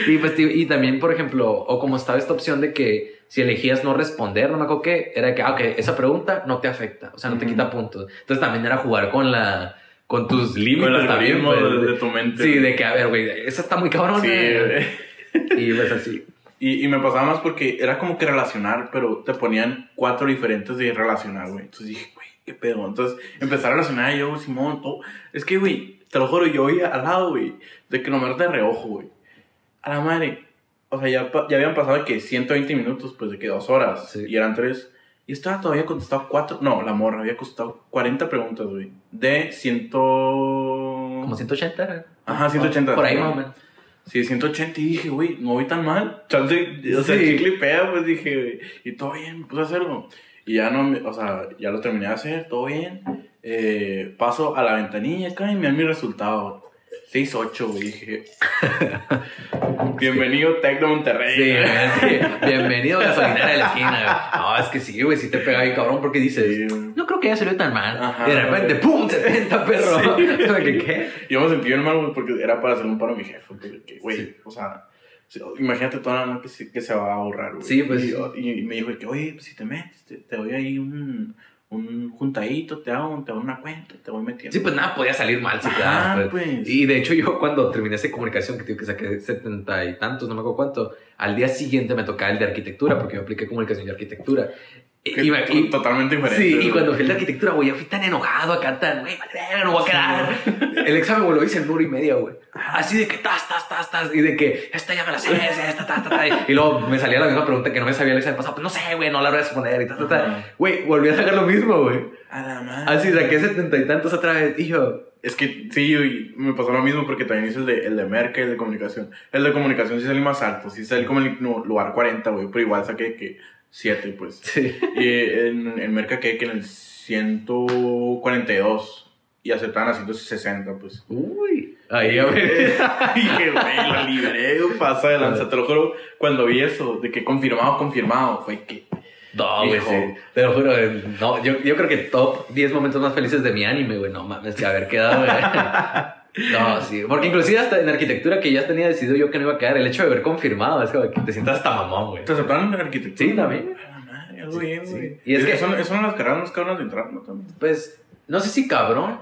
[SPEAKER 2] [laughs]
[SPEAKER 1] y, pues, tío, y también, por ejemplo, o como estaba esta opción de que si elegías no responder, no me acuerdo qué, era que, ah, ok, esa pregunta no te afecta, o sea, no te quita puntos. Entonces también era jugar con la con tus límites también. pues,
[SPEAKER 2] de, de tu mente.
[SPEAKER 1] Sí, de que, a ver, güey, esa está muy cabrón.
[SPEAKER 2] Sí.
[SPEAKER 1] Y pues así. [laughs]
[SPEAKER 2] Y, y me pasaba más porque era como que relacionar, pero te ponían cuatro diferentes de relacionar, güey. Entonces dije, güey, qué pedo. Entonces empecé a relacionar yo, Simón, todo. Es que, güey, te lo juro, yo oía al lado, güey, de que nomás de reojo, güey. A la madre. O sea, ya, ya habían pasado que 120 minutos, pues de que dos horas.
[SPEAKER 1] Sí.
[SPEAKER 2] Y eran tres. Y estaba todavía contestado cuatro, no, la morra había contestado 40 preguntas, güey. De ciento...
[SPEAKER 1] Como 180.
[SPEAKER 2] Ajá, 180.
[SPEAKER 1] Por ahí más o menos.
[SPEAKER 2] Sí, 180 y dije, güey, no voy tan mal. Chance, o sea,
[SPEAKER 1] Sí.
[SPEAKER 2] pega, pues dije, güey, y todo bien, puse a hacerlo. Y ya no, o sea, ya lo terminé de hacer, todo bien. Eh, paso a la ventanilla acá y me dan mi resultado. 6-8, güey, dije. [laughs] Bienvenido, Tec de Monterrey.
[SPEAKER 1] Sí, sí. Bienvenido a gasolinera de la esquina. güey. No, es que sí, güey, sí te pega ahí, cabrón, porque dices,
[SPEAKER 2] Sí,
[SPEAKER 1] no creo que haya salido tan mal.
[SPEAKER 2] Ajá,
[SPEAKER 1] y de repente,
[SPEAKER 2] güey.
[SPEAKER 1] ¡pum! 70, perro. [laughs] ¿Qué? ¿Qué?
[SPEAKER 2] Yo me sentí bien mal, güey, porque era para hacer un paro a mi jefe. porque, que, Güey,
[SPEAKER 1] Sí.
[SPEAKER 2] o sea, sí, imagínate toda la mano que se, que se va a ahorrar, güey.
[SPEAKER 1] Sí, pues,
[SPEAKER 2] Y,
[SPEAKER 1] sí.
[SPEAKER 2] y me dijo que, oye, pues, si te metes, te, te doy ahí un, un juntadito, te hago, te hago una cuenta, te voy metiendo.
[SPEAKER 1] Sí, pues nada, podía salir mal si te dabas, pues.
[SPEAKER 2] pues.
[SPEAKER 1] Y de hecho, yo cuando terminé esa comunicación, que que saqué setenta y tantos, no me acuerdo cuánto, al día siguiente me tocaba el de arquitectura, porque yo apliqué comunicación y arquitectura.
[SPEAKER 2] Que
[SPEAKER 1] y me-
[SPEAKER 2] to-
[SPEAKER 1] y-
[SPEAKER 2] totalmente diferente.
[SPEAKER 1] Sí, y cuando fui de arquitectura, güey, yo fui tan enojado acá, tan, güey, vale, verga, no voy a quedar. [laughs] El examen, güey, lo hice en hora y media, güey. Así de que tas, tas, tas, tas, y de que esta ya me la sé, esta, ta, ta, ta. Y luego me salía la misma pregunta que no me sabía el examen pasado, pues no sé, güey, no la voy a responder y ta, ta, ta. Güey, volví a sacar lo mismo, güey.
[SPEAKER 2] A la madre.
[SPEAKER 1] Así saqué setenta y tantos otra vez, y yo,
[SPEAKER 2] Es que sí, me pasó lo mismo porque también hice el de, el de merca y el de comunicación. El de comunicación sí salí más alto, sí salí como el no, lugar 40, güey, pero igual saqué que 7, pues.
[SPEAKER 1] sí.
[SPEAKER 2] Y en, en merca quedé que en el 142 y aceptaban a 160, pues.
[SPEAKER 1] Uy. Ahí, a ver.
[SPEAKER 2] dije, güey, lo libré, pasa de lanza. Te lo juro, cuando vi eso, de que confirmado, confirmado, fue que.
[SPEAKER 1] No, güey,
[SPEAKER 2] Hijo.
[SPEAKER 1] sí. Te lo juro, güey. No, yo, yo creo que top 10 momentos más felices de mi anime, güey. No mames, que haber quedado, güey. [laughs] No, sí. Porque inclusive hasta en arquitectura que ya tenía decidido yo que no iba a quedar, el hecho de haber confirmado es como que te sientas hasta mamón, güey.
[SPEAKER 2] ¿Te aceptaron en arquitectura?
[SPEAKER 1] Sí, también.
[SPEAKER 2] A la madre, algo
[SPEAKER 1] Sí,
[SPEAKER 2] bien,
[SPEAKER 1] sí.
[SPEAKER 2] güey.
[SPEAKER 1] Y es que-
[SPEAKER 2] Son, son las carreras más cabronas de entrar, ¿no? También.
[SPEAKER 1] Pues, no sé si cabrón.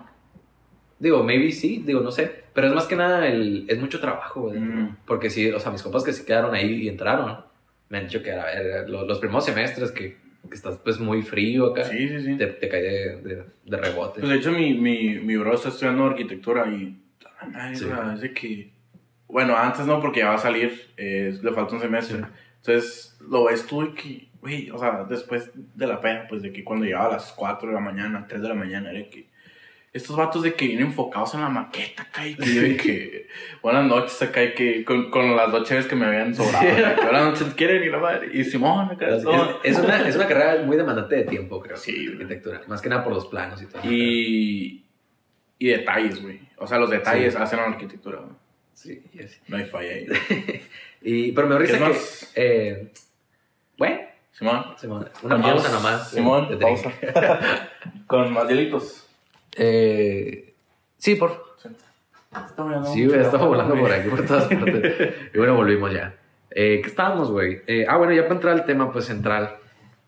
[SPEAKER 1] Digo, maybe sí, digo, no sé. Pero es más que nada, el, es mucho trabajo, güey.
[SPEAKER 2] Mm.
[SPEAKER 1] Porque sí, o sea, mis compas que se quedaron ahí y entraron, me han dicho que, a ver, los, los primeros semestres que, que estás pues muy frío acá,
[SPEAKER 2] Sí, sí, sí.
[SPEAKER 1] te, te cae de, de, de rebote.
[SPEAKER 2] Pues de hecho, mi, mi, mi bro está estudiando arquitectura y. Ay,
[SPEAKER 1] Sí.
[SPEAKER 2] es de que. Bueno, antes no, porque ya va a salir, eh, le falta un semestre.
[SPEAKER 1] Sí.
[SPEAKER 2] Entonces, lo ves tú y que, güey, o sea, después de la pena, pues de que cuando llegaba a las 4 de la mañana, 3 de la mañana, era que. Estos vatos de que vienen enfocados en la maqueta acá y que, yo de que [laughs] buenas noches acá y que con, con las dos chaves que me habían sobrado.
[SPEAKER 1] Sí.
[SPEAKER 2] acá, que buenas noches, ¿quieren ir a madre? Y Simón, acá,
[SPEAKER 1] Es, es una, es una carrera muy demandante de tiempo, creo.
[SPEAKER 2] Sí,
[SPEAKER 1] arquitectura. Más que nada por los planos y todo.
[SPEAKER 2] Y, y detalles, güey. O sea, los detalles
[SPEAKER 1] Sí.
[SPEAKER 2] hacen la arquitectura, güey.
[SPEAKER 1] Sí, y así.
[SPEAKER 2] No hay falla ahí. [laughs]
[SPEAKER 1] Y, pero me da
[SPEAKER 2] ¿Qué
[SPEAKER 1] risa que. Eh, bueno,
[SPEAKER 2] Simón.
[SPEAKER 1] Simón, una pausa nomás.
[SPEAKER 2] Simón,
[SPEAKER 1] de drink.
[SPEAKER 2] pausa. [laughs] Con más hielitos.
[SPEAKER 1] Eh, sí, por favor. Sí, güey, estaba volando por aquí, por todas partes. [laughs] Y bueno, volvimos ya. Eh, ¿Qué estábamos, güey? Eh, ah, bueno, ya para entrar al tema, pues, central.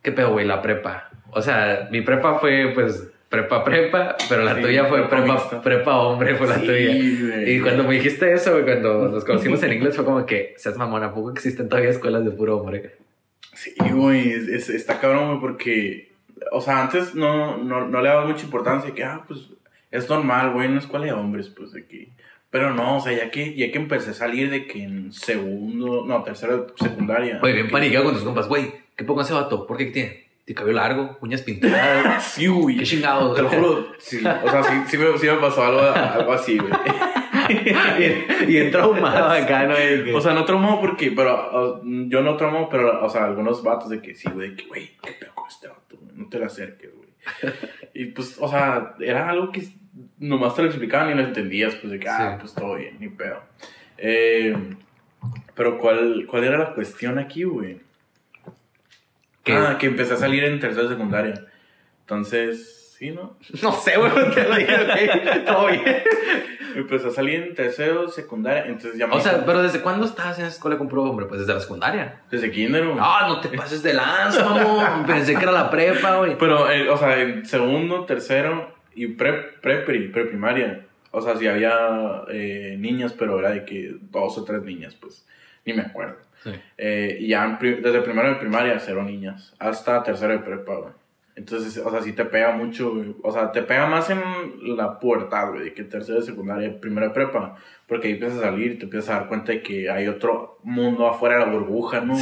[SPEAKER 1] ¿Qué pedo, güey? La prepa. O sea, mi prepa fue, pues, prepa, prepa, pero la
[SPEAKER 2] Sí,
[SPEAKER 1] tuya fue
[SPEAKER 2] prepa
[SPEAKER 1] prepa, hombre, fue la
[SPEAKER 2] Sí,
[SPEAKER 1] tuya.
[SPEAKER 2] güey.
[SPEAKER 1] Y cuando me dijiste eso, güey, cuando nos conocimos en inglés, fue como que, seas mamón, ¿a poco existen todavía escuelas de puro hombre?
[SPEAKER 2] Sí, güey, es- es- está cabrón, güey, porque, o sea, antes no, no, no le daba mucha importancia, que, ah, pues, es normal, güey, una escuela de hombres, pues, de que, pero no, o sea, ya que, ya que empecé a salir de que en segundo, no, tercero de secundaria.
[SPEAKER 1] Güey, bien paniqueado con tus compas, güey, ¿qué pongo ese vato? ¿Por qué ¿Qué tiene? ¿Tiene cabello largo? ¿Uñas pintadas? [laughs]
[SPEAKER 2] Sí, güey.
[SPEAKER 1] ¿Qué chingados?
[SPEAKER 2] Te lo juro, sí, o sea, sí, sí, me, sí me pasó algo, algo así, güey. [laughs]
[SPEAKER 1] y, y entró ahumado acá, ¿no? De que-
[SPEAKER 2] O sea, no traumó porque, pero, yo no traumó, pero, o sea, algunos vatos de que sí, güey, de que, güey, qué con este vato, güey, no te le acerques, güey. y pues, o sea, era algo que nomás te lo explicaban y lo entendías, pues, de que, ah,
[SPEAKER 1] Sí.
[SPEAKER 2] pues todo bien, ni pedo. Eh, pero, ¿cuál, ¿cuál era la cuestión aquí, güey? Ah, que empecé a salir en tercera secundaria. Entonces, sí, ¿no? [laughs]
[SPEAKER 1] No sé, güey, te lo dije, ok, todo bien.
[SPEAKER 2] Empecé a salir en tercero secundaria, entonces ya me...
[SPEAKER 1] O sea, pero ¿desde cuándo estabas en la escuela con puro hombre? Pues desde la secundaria.
[SPEAKER 2] desde kinder, güey.
[SPEAKER 1] Ah, no te pases de lanza, mamón. Pensé que era la prepa, güey.
[SPEAKER 2] Pero, eh, o sea, en segundo, tercero y pre, pre, pre, primaria. O sea, sí había eh, niñas, pero era de que dos o tres niñas, pues. Ni me acuerdo.
[SPEAKER 1] Sí.
[SPEAKER 2] Eh, y ya en desde primero de primaria, cero niñas. Hasta tercero de prepa, güey. Entonces, o sea, sí te pega mucho, güey. O sea, te pega más en la pubertad, güey, que tercero de secundaria, primero de prepa. Porque ahí empiezas a salir y te empiezas a dar cuenta de que hay otro mundo afuera de la burbuja, ¿no?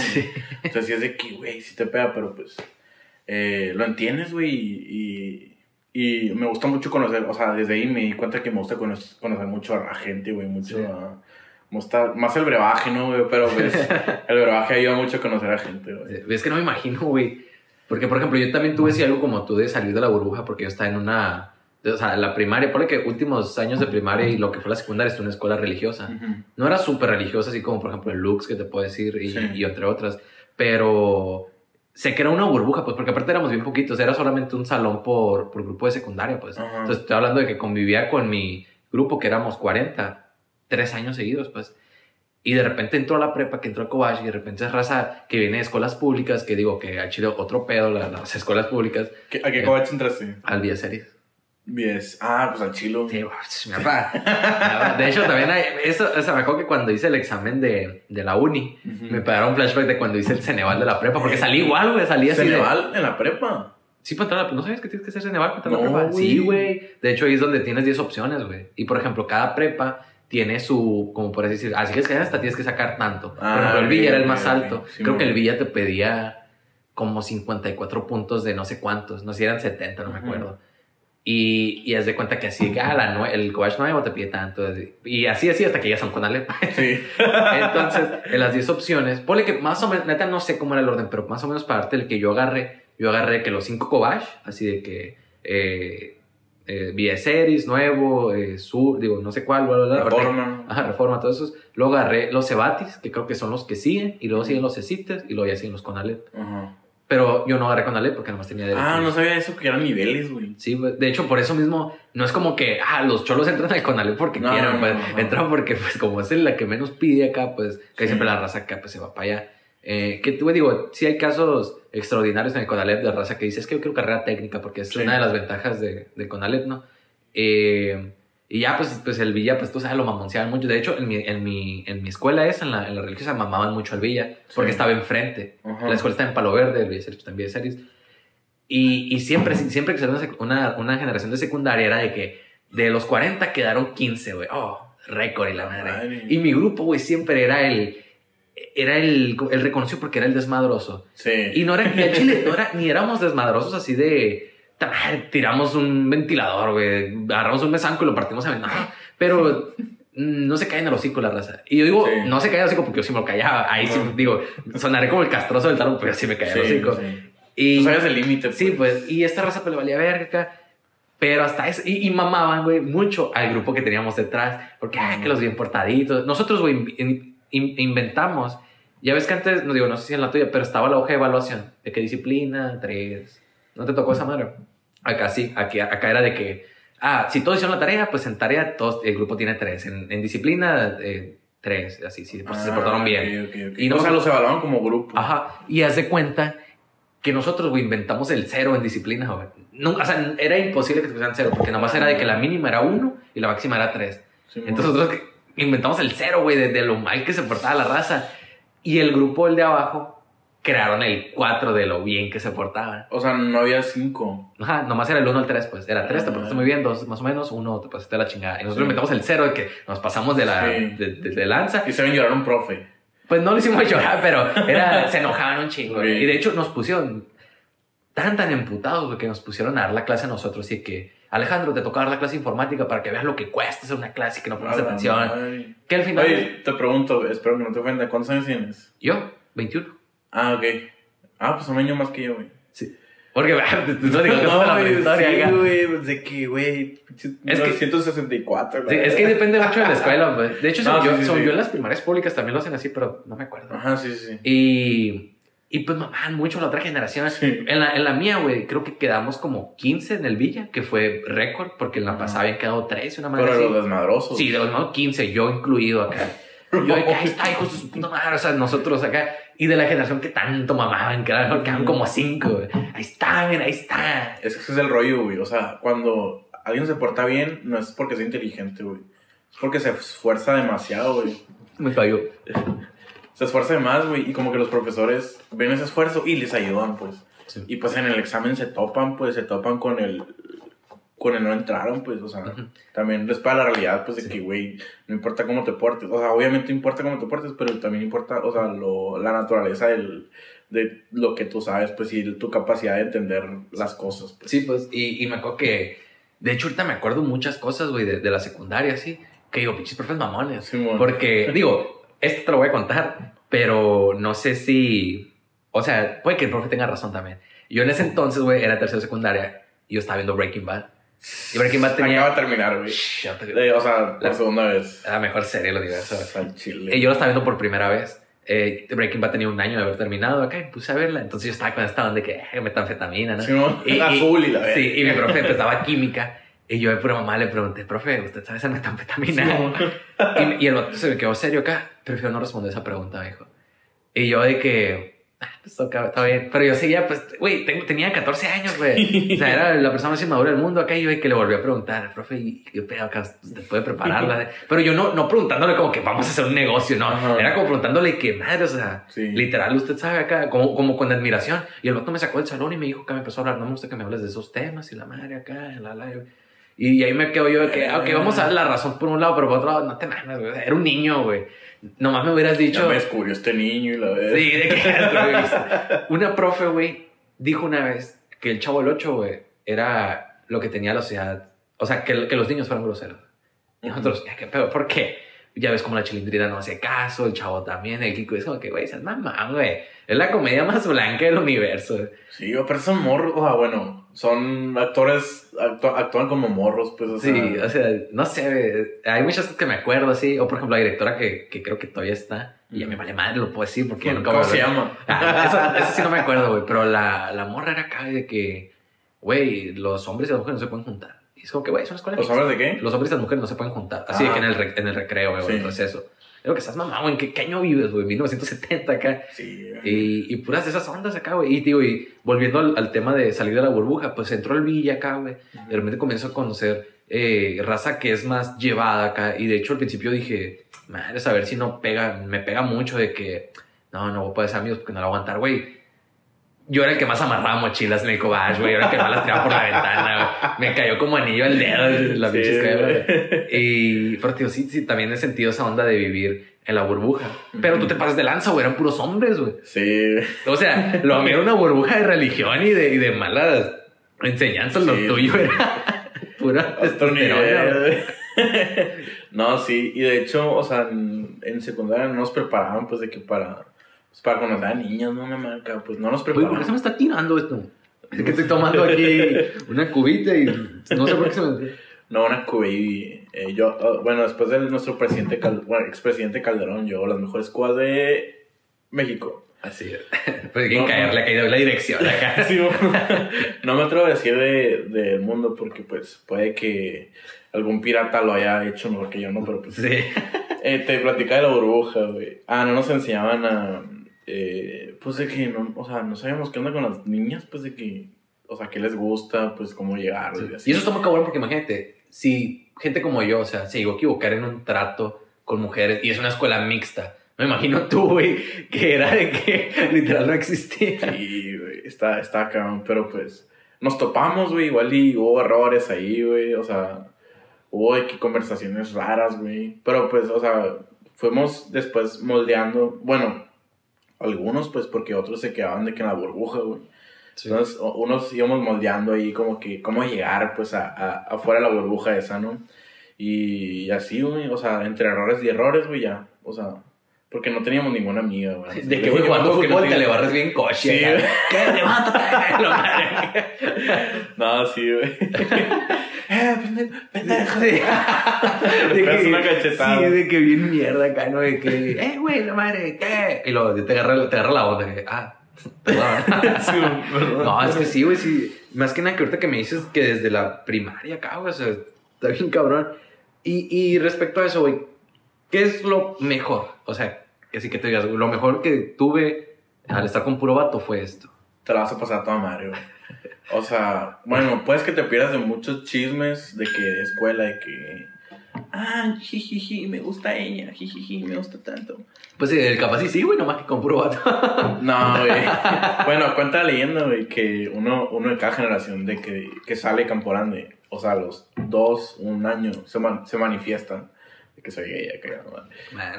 [SPEAKER 2] Entonces, sí es de que, güey, sí te pega, pero pues eh, lo entiendes, güey, y, y, me gusta mucho conocer, o sea, desde ahí me di cuenta que me gusta conocer, conocer mucho a la gente, güey, mucho a- me gusta más el brebaje, ¿no, güey? Pero pues [laughs] el brebaje ayuda mucho a conocer a gente, güey.
[SPEAKER 1] Es que no me imagino, güey. Porque, por ejemplo, yo también tuve así algo como tú de salir de la burbuja porque yo estaba en una... O sea, la primaria, por que últimos años de primaria y lo que fue la secundaria en una escuela religiosa.
[SPEAKER 2] Ujú.
[SPEAKER 1] No era súper religiosa, así como, por ejemplo, el Lux, que te puedo decir, y,
[SPEAKER 2] Sí.
[SPEAKER 1] y entre otras. Pero sé que era una burbuja, pues, porque aparte éramos bien poquitos. Era solamente un salón por, por grupo de secundaria, pues.
[SPEAKER 2] Ajá.
[SPEAKER 1] Entonces, estoy hablando de que convivía con mi grupo, que éramos 40, tres años seguidos, pues. Y de repente entró a la prepa, que entró a Cobach, y de repente es raza que viene de escuelas públicas, que digo que ha chido otro pedo, la- las escuelas públicas,
[SPEAKER 2] ¿Qué- ¿A qué
[SPEAKER 1] Eh.
[SPEAKER 2] entraste?
[SPEAKER 1] al Vía Series.
[SPEAKER 2] Yes. Ah, pues al chilo.
[SPEAKER 1] Sí. [laughs] De hecho, también hay, eso, o sea, me acuerdo que cuando hice el examen de, de la uni,
[SPEAKER 2] Ujú.
[SPEAKER 1] me pegaron un flashback de cuando hice el Ceneval de la prepa, porque salí igual, güey, salí así de...
[SPEAKER 2] Ceneval en la prepa.
[SPEAKER 1] Sí, para entrar a la ¿No sabías que tienes que hacer Ceneval para entrar a la
[SPEAKER 2] No,
[SPEAKER 1] prepa?
[SPEAKER 2] güey.
[SPEAKER 1] Sí, güey. De hecho, ahí es donde tienes 10 opciones, güey. Y, por ejemplo, cada prepa tiene su, como por así decir, así que es que hasta tienes que sacar tanto. por
[SPEAKER 2] Ah,
[SPEAKER 1] ejemplo, el Villa era el más alto.
[SPEAKER 2] Sí,
[SPEAKER 1] Creo
[SPEAKER 2] me
[SPEAKER 1] que el. Villa te pedía como 54 puntos de no sé cuántos. No sé si eran 70, no me
[SPEAKER 2] Ujú.
[SPEAKER 1] acuerdo. Y, y haz de cuenta que así, ah, la nue- el coach nuevo te pide tanto. Y así, así, hasta que llegas a un Conalep. [laughs]
[SPEAKER 2] Sí.
[SPEAKER 1] Entonces, en las 10 opciones, ponle que más o menos, neta no sé cómo era el orden, pero más o menos para darte el que yo agarré, yo agarré que los 5 Kobash, así de que eh, eh, Vía Series, nuevo, eh, sur, digo, no sé cuál, bla, bla, bla.
[SPEAKER 2] Reforma. [laughs]
[SPEAKER 1] Ajá, reforma, todos esos. Luego agarré los Cebatis, que creo que son los que siguen, y luego siguen los Cecites, y luego ya siguen los Conalep.
[SPEAKER 2] Ajá.
[SPEAKER 1] Pero yo no agarré Conalep porque nomás tenía derecho.
[SPEAKER 2] Ah, no sabía eso, que eran niveles, güey.
[SPEAKER 1] Sí, de hecho, por eso mismo, no es como que, ah, los cholos entran al Conalep porque
[SPEAKER 2] No,
[SPEAKER 1] quieren,
[SPEAKER 2] no,
[SPEAKER 1] pues,
[SPEAKER 2] no.
[SPEAKER 1] entran porque, pues, como es la que menos pide acá, pues, que
[SPEAKER 2] Sí.
[SPEAKER 1] siempre la raza acá, pues, se va para allá. Eh, que tú, digo, sí hay casos extraordinarios en el Conalep de raza que dice, es que yo quiero carrera técnica porque es
[SPEAKER 2] Sí.
[SPEAKER 1] una de las ventajas de, de Conalep, ¿no? Eh, y ya, pues, pues, el Villa, pues, tú sabes, lo mamonciaban mucho. De hecho, en mi, en mi, en mi escuela esa, en la, en la religiosa, mamaban mucho al Villa porque
[SPEAKER 2] Sí.
[SPEAKER 1] estaba enfrente.
[SPEAKER 2] Ajá.
[SPEAKER 1] La escuela está en Palo Verde, el Villa Series, pues, está en Villa Series. Y, y siempre, siempre que salió una, una, generación de secundaria era de que de los 40 quedaron 15, güey. Oh, récord y la madre.
[SPEAKER 2] Madre.
[SPEAKER 1] Y mi grupo, güey, siempre era el... Era el, el reconocido porque era el desmadroso.
[SPEAKER 2] Sí.
[SPEAKER 1] Y no era ni al chile, no era, ni éramos desmadrosos así de... "Ta madre, Tiramos un ventilador, güey. Agarramos un mesanco y lo partimos a... No, pero mm, no se caen el hocico la raza. Y yo digo,
[SPEAKER 2] Sí.
[SPEAKER 1] no se cae el hocico porque yo sí me lo callaba. Ahí sí,
[SPEAKER 2] Ajá.
[SPEAKER 1] digo, sonaré como el castroso del tarot, pero sí me caía el
[SPEAKER 2] Sí,
[SPEAKER 1] hocico.
[SPEAKER 2] sí.
[SPEAKER 1] Y,
[SPEAKER 2] Tú sabes el límite.
[SPEAKER 1] Sí, pues, y esta raza pues le valía verga. Pero hasta eso, y, y mamaban, güey, mucho al grupo que teníamos detrás. Porque, ay, que los bien portaditos. Nosotros, güey, in- in- inventamos. Ya ves que antes, no digo, no sé si en la tuya, pero estaba la hoja de evaluación. De qué disciplina, tres. ¿No te tocó esa madre? Acá sí, aquí, acá era de que, ah, si todos hicieron la tarea, pues en tarea todos, el grupo tiene tres. En, en disciplina, eh, tres. Así, sí, pues se
[SPEAKER 2] Ah,
[SPEAKER 1] portaron bien.
[SPEAKER 2] ok, ok, ok.
[SPEAKER 1] Y
[SPEAKER 2] o sea, los evaluaban como grupo.
[SPEAKER 1] Ajá, y haz de cuenta que nosotros, güey, inventamos el cero en disciplina, güey. No, o sea, era imposible que te pusieran cero, porque nada más era de que la mínima era uno y la máxima era tres.
[SPEAKER 2] Sí,
[SPEAKER 1] Entonces nosotros inventamos el cero, güey, de, de lo mal que se portaba la raza. Y el grupo, el de abajo, crearon el cuatro de lo bien que se portaban.
[SPEAKER 2] O sea, no había cinco.
[SPEAKER 1] Ajá, nomás era el uno al tres, pues. Era tres, te portaste muy bien, dos más o menos, uno te pasaste la chingada. Y nosotros
[SPEAKER 2] Sí.
[SPEAKER 1] inventamos el cero de que nos pasamos de la
[SPEAKER 2] Sí.
[SPEAKER 1] de, de- de lanza.
[SPEAKER 2] Y se ven llorar un profe.
[SPEAKER 1] Pues no lo hicimos [laughs] llorar, pero era, se enojaban un chingo. Y de hecho nos pusieron tan, tan emputados que nos pusieron a dar la clase a nosotros. Y que, Alejandro, te toca dar la clase de informática para que veas lo que cuesta hacer una clase y que no pongas
[SPEAKER 2] A la
[SPEAKER 1] atención.
[SPEAKER 2] madre.
[SPEAKER 1] Que al final,
[SPEAKER 2] Oye, te pregunto, espero que no te ofenda. ¿Cuántos años tienes?
[SPEAKER 1] yo, 21.
[SPEAKER 2] Ah, ok. Ah, pues un año más que yo, güey.
[SPEAKER 1] Sí. Porque, te, te digo que es la
[SPEAKER 2] güey,
[SPEAKER 1] acá.
[SPEAKER 2] güey, pues de que, güey,
[SPEAKER 1] Es que-
[SPEAKER 2] 964. la
[SPEAKER 1] Sí, es que depende mucho de la escuela. Pues. De hecho, [laughs]
[SPEAKER 2] No,
[SPEAKER 1] yo,
[SPEAKER 2] sí, sí,
[SPEAKER 1] según
[SPEAKER 2] sí.
[SPEAKER 1] yo en las primarias públicas también lo hacen así, pero no me acuerdo.
[SPEAKER 2] Ajá, sí, sí.
[SPEAKER 1] Y, y pues mamaban mucho la otra generación.
[SPEAKER 2] Sí.
[SPEAKER 1] En la, en la mía, güey, creo que quedamos como 15 en el Villa, que fue récord, porque en la pasada habían quedado 13, una madre
[SPEAKER 2] Pero
[SPEAKER 1] así.
[SPEAKER 2] los desmadrosos.
[SPEAKER 1] Sí, de los no, 15, yo incluido acá. [laughs] Yo de que ahí está, hijos de su puta madre, o sea, nosotros acá. Y de la generación que tanto mamaban, que eran, quedaban como 5, güey. Ahí está, mira, ahí está.
[SPEAKER 2] Es que ese es el rollo, güey. O sea, cuando alguien se porta bien, no es porque sea inteligente, güey. Es porque se esfuerza demasiado, güey.
[SPEAKER 1] Me cayó. [laughs]
[SPEAKER 2] Se esfuerza de más, güey. Y como que los profesores ven ese esfuerzo y les ayudan, pues.
[SPEAKER 1] Sí.
[SPEAKER 2] Y pues en el examen se topan, pues, se topan con el. Con el no entraron, pues, o sea, también les para la realidad, pues, de
[SPEAKER 1] Sí.
[SPEAKER 2] que, güey, no importa cómo te portes. O sea, obviamente importa cómo te portes, pero también importa, o sea, lo, la naturaleza del, de lo que tú sabes, pues, y tu capacidad de entender las cosas. Pues.
[SPEAKER 1] Sí, pues, y, y me acuerdo que, de hecho, ahorita me acuerdo muchas cosas, güey, de, de la secundaria, sí, que digo, pinches profes mamones.
[SPEAKER 2] Simón.
[SPEAKER 1] Porque, digo, esto te lo voy a contar, pero no sé si, o sea, puede que el profe tenga razón también. Yo en ese entonces, güey, era tercero secundaria y yo estaba viendo Breaking Bad. Y Breaking Bad tenía...
[SPEAKER 2] Acaba de terminar, güey.
[SPEAKER 1] Te-
[SPEAKER 2] Eh, O sea, la
[SPEAKER 1] La-
[SPEAKER 2] segunda vez.
[SPEAKER 1] La mejor serie del universo.
[SPEAKER 2] Sea, chile.
[SPEAKER 1] Y yo lo estaba viendo por primera vez. Eh, Breaking Bad tenía un año de haber terminado acá y me puse a verla. Entonces yo estaba con esta onda de que eh, metanfetamina, ¿no?
[SPEAKER 2] Simón,
[SPEAKER 1] Y- y- [laughs]
[SPEAKER 2] azul y la verga.
[SPEAKER 1] Sí, y mi profe empezaba química. Y yo de pura mamá le pregunté, profe, ¿usted sabe hacer metanfetamina? [laughs] y, y el vato se me quedó serio acá. Prefiero no responder esa pregunta, dijo. Y yo de que, ah, pues ok, está bien. Pero yo seguía, pues, güey, tenía 14 años, güey. O sea, era la persona más inmadura del mundo acá. Y yo de que le volví a preguntar, profe, ¿y qué pedo acá? ¿Usted puede prepararla? Pero yo no, no preguntándole como que vamos a hacer un negocio, no.
[SPEAKER 2] Ajá.
[SPEAKER 1] Era como preguntándole que, madre, o sea,
[SPEAKER 2] Sí.
[SPEAKER 1] literal, usted sabe acá, como, como con admiración. Y el vato me sacó del salón y me dijo que me empezó a hablar, no me gusta que me hables de esos temas y la madre acá, la, la. Y ahí me quedo yo de que, ok, vamos a dar la razón por un lado, pero por otro lado, no te mames, güey. Era un niño, güey. Nomás me hubieras dicho.
[SPEAKER 2] Ya me descubrió este niño y la vez.
[SPEAKER 1] Sí, de que [laughs] Una profe, güey, dijo una vez que el chavo del 8, güey, era lo que tenía la sociedad. O sea, que, que los niños fueran groseros. Y nosotros, "Ya, ¿qué pedo? ¿Por qué? Ya ves como la chilindrina no hace caso, el chavo también, el Kiko es como que, güey, seas mamá, güey. Es la comedia más blanca del universo.
[SPEAKER 2] Sí, pero son morros. O sea, bueno, son actores, actú- actúan como morros, pues. O sea,
[SPEAKER 1] Sí, o sea, no sé, hay muchas cosas que me acuerdo así. O por ejemplo, la directora que, que creo que todavía está, y ya me vale madre, lo puedo decir porque nunca
[SPEAKER 2] ¿Cómo
[SPEAKER 1] a
[SPEAKER 2] se llama?
[SPEAKER 1] Ah, eso, eso sí no me acuerdo, güey. Pero la, la morra era acá de que, güey, los hombres y las mujeres no se pueden juntar. Es como que, güey, es una escuela
[SPEAKER 2] ¿Los sabes de qué?
[SPEAKER 1] Los hombres y las mujeres no se pueden juntar. Así de
[SPEAKER 2] Ah.
[SPEAKER 1] que en el, en el recreo, güey, o en el
[SPEAKER 2] Sí.
[SPEAKER 1] receso. Digo que estás güey. ¿En qué, qué año vives, güey? 1970 acá.
[SPEAKER 2] Sí.
[SPEAKER 1] Y, y puras de esas ondas acá, güey. Y, digo, y volviendo al, al tema de salir de la burbuja, pues entró el Villa acá, güey. De repente comienzo a conocer eh, raza que es más llevada acá. Y de hecho, al principio dije, madre, a ver si no pega, me pega mucho de que, no, no voy a poder ser amigos porque no lo voy a aguantar, güey. Yo era el que más amarraba mochilas en el Cobach, güey. Yo era el que más las tiraba por la ventana, güey. Me cayó como anillo al dedo la
[SPEAKER 2] Sí,
[SPEAKER 1] pinche
[SPEAKER 2] güey.
[SPEAKER 1] güey. Y, pero, tío, sí, sí, también he sentido esa onda de vivir en la burbuja. Pero tú te pasas de lanza, güey. Eran puros hombres, güey.
[SPEAKER 2] Sí.
[SPEAKER 1] O sea, lo mío era una burbuja de religión y de, y de malas enseñanzas. Lo
[SPEAKER 2] Sí.
[SPEAKER 1] tuyo era pura testosterona. [laughs] güey.
[SPEAKER 2] no, sí, y de hecho, o sea, en, en secundaria no nos preparaban, pues, de que para, pues, para conocer a niñas, no, una marca, pues, no nos
[SPEAKER 1] Oye, ¿por qué se me está tirando esto? Es que estoy tomando aquí una cubita y no sé por qué se me...
[SPEAKER 2] No, una QB. Eh, yo, oh, bueno, después de nuestro presidente, Cal- bueno, expresidente Calderón, yo las mejores cubas de México.
[SPEAKER 1] Así es. Pues que
[SPEAKER 2] No, no.
[SPEAKER 1] caerle, ha caído la dirección acá. [laughs]
[SPEAKER 2] Sí, no me atrevo a decir de- del mundo porque, pues, puede que algún pirata lo haya hecho mejor que yo, ¿no? Pero, pues,
[SPEAKER 1] Sí.
[SPEAKER 2] Eh, te platicaba de la burbuja, güey. Ah, no nos enseñaban a. eh, pues de que no, o sea, no sabíamos qué onda con las niñas, pues de que. O sea, qué les gusta, pues cómo llegar. y así.
[SPEAKER 1] Y eso está muy cabrón porque imagínate, si gente como yo, o sea, se llegó a equivocar en un trato con mujeres y es una escuela mixta. Me imagino tú, güey, que era de que [laughs] literal no existía.
[SPEAKER 2] Sí, güey, está, está cabrón, pero pues. Nos topamos, güey, igual y hubo errores ahí, güey, o sea. Hubo que conversaciones raras, güey. Pero pues, o sea, fuimos después moldeando. Bueno, algunos, pues, porque otros se quedaban de que en la burbuja, güey. Entonces, o- unos íbamos moldeando ahí como que cómo llegar, pues, a, a- afuera de la burbuja esa, ¿no? Y, así, güey, o sea, entre errores y errores, güey, ya, o sea, porque no teníamos ninguna amiga, güey.
[SPEAKER 1] De que voy jugando
[SPEAKER 2] Porque no
[SPEAKER 1] fútbol te le barres bien coche.
[SPEAKER 2] Sí, güey.
[SPEAKER 1] ¿Qué? Levántate. [laughs] [laughs]
[SPEAKER 2] No, sí, güey. [laughs] eh, pendejo.
[SPEAKER 1] Sí. [laughs]
[SPEAKER 2] Le pegas una cachetada.
[SPEAKER 1] Sí, de que bien mierda acá, ¿no? De que, [laughs] eh, güey, la madre, ¿qué? Y luego te agarra, te agarra la onda, que, ah, perdón. [laughs]
[SPEAKER 2] Sí, perdón.
[SPEAKER 1] No, es que sí, güey, sí. Más que nada que ahorita que me dices que desde la primaria acá, güey, o sea, está bien cabrón. Y, y respecto a eso, güey, ¿qué es lo mejor? O sea, que sí que te digas, lo mejor que tuve al estar con puro vato fue esto.
[SPEAKER 2] Te la vas a pasar toda madre, güey. O sea, bueno, puedes que te pierdas de muchos chismes de que de escuela, de que. Ah, jijiji, me gusta ella, jijiji, me gusta tanto.
[SPEAKER 1] Pues el capaz sí, sí, güey, nomás que con puro vato.
[SPEAKER 2] No, güey. [laughs] Bueno, cuenta la leyenda, güey, que uno, uno de cada generación de que, que sale Camporande, o sea, los dos, un año, se, man- se manifiestan. Que soy gay acá, ¿no?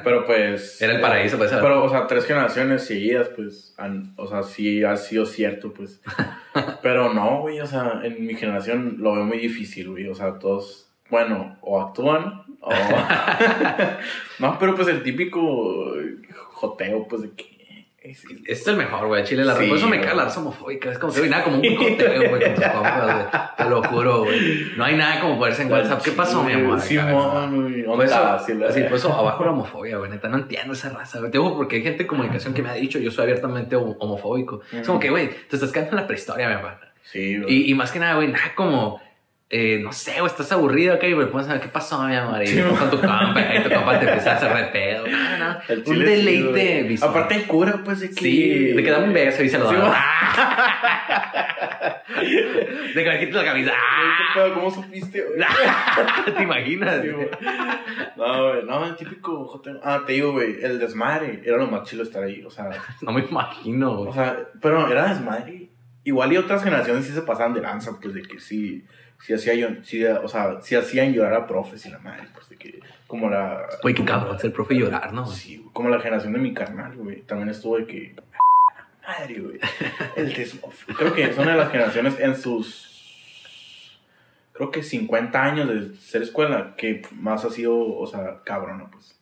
[SPEAKER 2] Pero pues...
[SPEAKER 1] Era el paraíso, pues.
[SPEAKER 2] Pero, o sea, tres generaciones seguidas, pues, han- o sea, sí ha sido cierto, pues. [laughs] Pero no, güey, o sea, en mi generación lo veo muy difícil, güey. O sea, todos, bueno, o actúan, o... [laughs] [laughs] no, pero pues el típico joteo, pues, de que... es-
[SPEAKER 1] Este es el mejor, güey, Chile. La
[SPEAKER 2] Sí,
[SPEAKER 1] Por eso me caga la raza homofóbica. Es como que, nada como un [laughs] coteo, güey, con tus compas, güey. Te lo juro, güey. No hay nada como ponerse en WhatsApp. ¿Qué pasó, mi amor?
[SPEAKER 2] Sí,
[SPEAKER 1] Acá,
[SPEAKER 2] mon, güey.
[SPEAKER 1] Por eso,
[SPEAKER 2] onda, sí,
[SPEAKER 1] sí, por eso abajo la homofobia, güey, neta, no entiendo esa raza, güey. Te digo porque hay gente de comunicación que me ha dicho, yo soy abiertamente hom- homofóbico. Es como que, güey, te estás quedando en la prehistoria, mi amor.
[SPEAKER 2] Sí, güey.
[SPEAKER 1] Y, y más que nada, güey, nada como, eh, no sé, güey, estás aburrido acá y me pones a ver qué pasó, mi amor. Y
[SPEAKER 2] Sí,
[SPEAKER 1] con tu compa y tu compa te empieza a hacer re pedo. No, no,
[SPEAKER 2] El
[SPEAKER 1] un deleite visual.
[SPEAKER 2] Aparte hay cura, pues, de que...
[SPEAKER 1] Sí, de que dame un beso y se lo
[SPEAKER 2] Sí,
[SPEAKER 1] da. [laughs] de que le quites la camisa.
[SPEAKER 2] ¿qué pedo? ¿Cómo supiste? [laughs]
[SPEAKER 1] ¿Te imaginas?
[SPEAKER 2] Sí. No, güey, no, el típico. Ah, te digo, güey, el desmadre. Era lo más chilo estar ahí, o sea... [laughs]
[SPEAKER 1] No me imagino,
[SPEAKER 2] O
[SPEAKER 1] güey.
[SPEAKER 2] sea, pero era desmadre. Igual y otras generaciones sí se pasaban de lanza, pues de que sí, sí, hacía, yo- sí, o sea, sí hacían llorar a profes y la madre, pues de que, como la,
[SPEAKER 1] Güey, qué cabrón ser profe y llorar, ¿no? güey?
[SPEAKER 2] sí, como la generación de mi carnal, güey, también estuvo de que, madre, güey, el [laughs] desmof. Creo que es una de las generaciones en sus, creo que 50 años de ser escuela que más ha sido, o sea, cabrona, pues.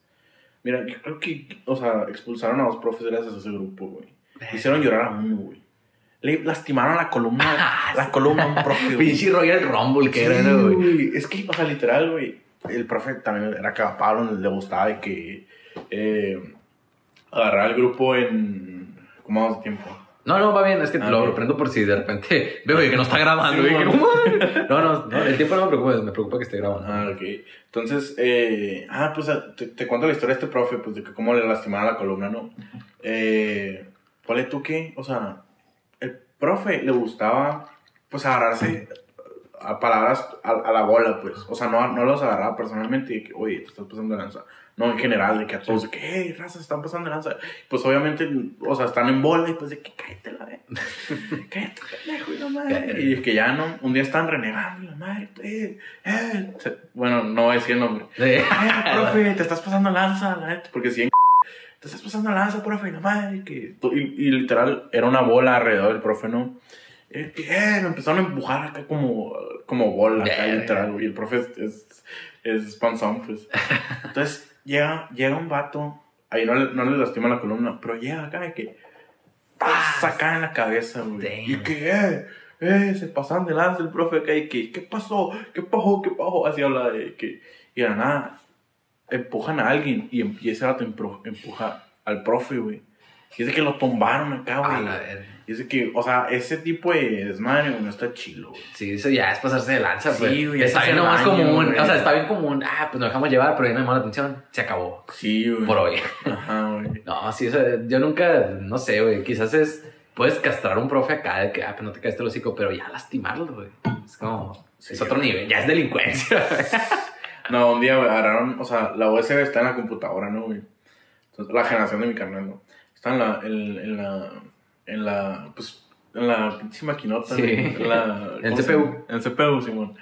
[SPEAKER 2] Mira, yo creo que, o sea, expulsaron a dos profes gracias a ese grupo, güey. Hicieron llorar a uno, güey. Le lastimaron la columna, [laughs] la columna a un profe.
[SPEAKER 1] Pinche Royal Rumble que
[SPEAKER 2] Sí,
[SPEAKER 1] era, ¿no, güey.
[SPEAKER 2] Es que, o sea, literal, güey. El profe también era cagapalo, le gustaba de que eh, agarrar el grupo en. ¿Cómo vamos de tiempo?
[SPEAKER 1] No, no, va bien, es que
[SPEAKER 2] Ah,
[SPEAKER 1] lo, lo prendo por si de repente [laughs] veo que no está grabando.
[SPEAKER 2] Sí,
[SPEAKER 1] que no, no, no, el tiempo no me preocupa, me preocupa que esté grabando.
[SPEAKER 2] Ah, ok. Entonces, eh, ah, pues ah, te, te cuento la historia de este profe, pues de que cómo le lastimaron la columna, ¿no? Eh, ponle tú que, o sea, profe le gustaba, pues, agarrarse a palabras a, a la bola, pues. O sea, no, no los agarraba personalmente que, oye, te estás pasando de lanza. No, en general, de que a todos, de que, hey, raza, están pasando de lanza. Pues, obviamente, o sea, están en bola y pues de que, cállate la vez. [laughs] cállate, pendejo, y la madre. Y es que ya, ¿no? Un día están renegando, y la madre, eh, eh. Bueno, no voy a decir el nombre.
[SPEAKER 1] Sí.
[SPEAKER 2] Eh, [laughs] profe, te estás pasando lanza, la neta, porque si en te estás pasando lanza, profe, la madre, que... Y, y literal, era una bola alrededor del profe, ¿no? Eh, que, eh, lo empezaron a empujar acá como, como bola, acá,
[SPEAKER 1] Verga.
[SPEAKER 2] literal, güey. Y el profe es, es, es panzón, pues. Entonces, llega, llega un vato, ahí no le, no le lastima la columna, pero llega acá y que... Saca en la cabeza, güey. Y que, eh, eh, se pasan de lanza el profe acá y que, ¿qué pasó? ¿Qué pasó? ¿Qué pasó? Así habla de que, y de la nada, empujan a alguien y empieza a empujar al profe, güey. Y es de que lo tumbaron acá,
[SPEAKER 1] A
[SPEAKER 2] güey.
[SPEAKER 1] la verga.
[SPEAKER 2] Y es de que, o sea, ese tipo de desmadre, güey, no está chilo, güey.
[SPEAKER 1] Sí, eso ya es pasarse de lanza,
[SPEAKER 2] Sí,
[SPEAKER 1] pues.
[SPEAKER 2] güey,
[SPEAKER 1] está
[SPEAKER 2] es
[SPEAKER 1] bien
[SPEAKER 2] hacer
[SPEAKER 1] nomás común.
[SPEAKER 2] güey.
[SPEAKER 1] O sea, está bien común. Ah, pues nos dejamos llevar, pero ya no me la atención. Se acabó.
[SPEAKER 2] Sí, güey.
[SPEAKER 1] Por hoy.
[SPEAKER 2] Ajá, güey. [laughs]
[SPEAKER 1] No, sí, eso, yo nunca, no sé, güey. Quizás es. Puedes castrar a un profe acá de que, ah, pues no te caes el hocico, pero ya lastimarlo, güey. Es como.
[SPEAKER 2] Sí,
[SPEAKER 1] es otro
[SPEAKER 2] güey.
[SPEAKER 1] nivel, ya es delincuencia. [laughs]
[SPEAKER 2] No, un día, agarraron, o sea, la USB está en la computadora, ¿no, güey? Entonces, la generación de mi canal, ¿no? Está en la, en, en la, en la, pues, en la pinche maquinota,
[SPEAKER 1] Sí.
[SPEAKER 2] en la... [laughs]
[SPEAKER 1] En
[SPEAKER 2] ¿cómo se
[SPEAKER 1] CPU.
[SPEAKER 2] En CPU, Simón.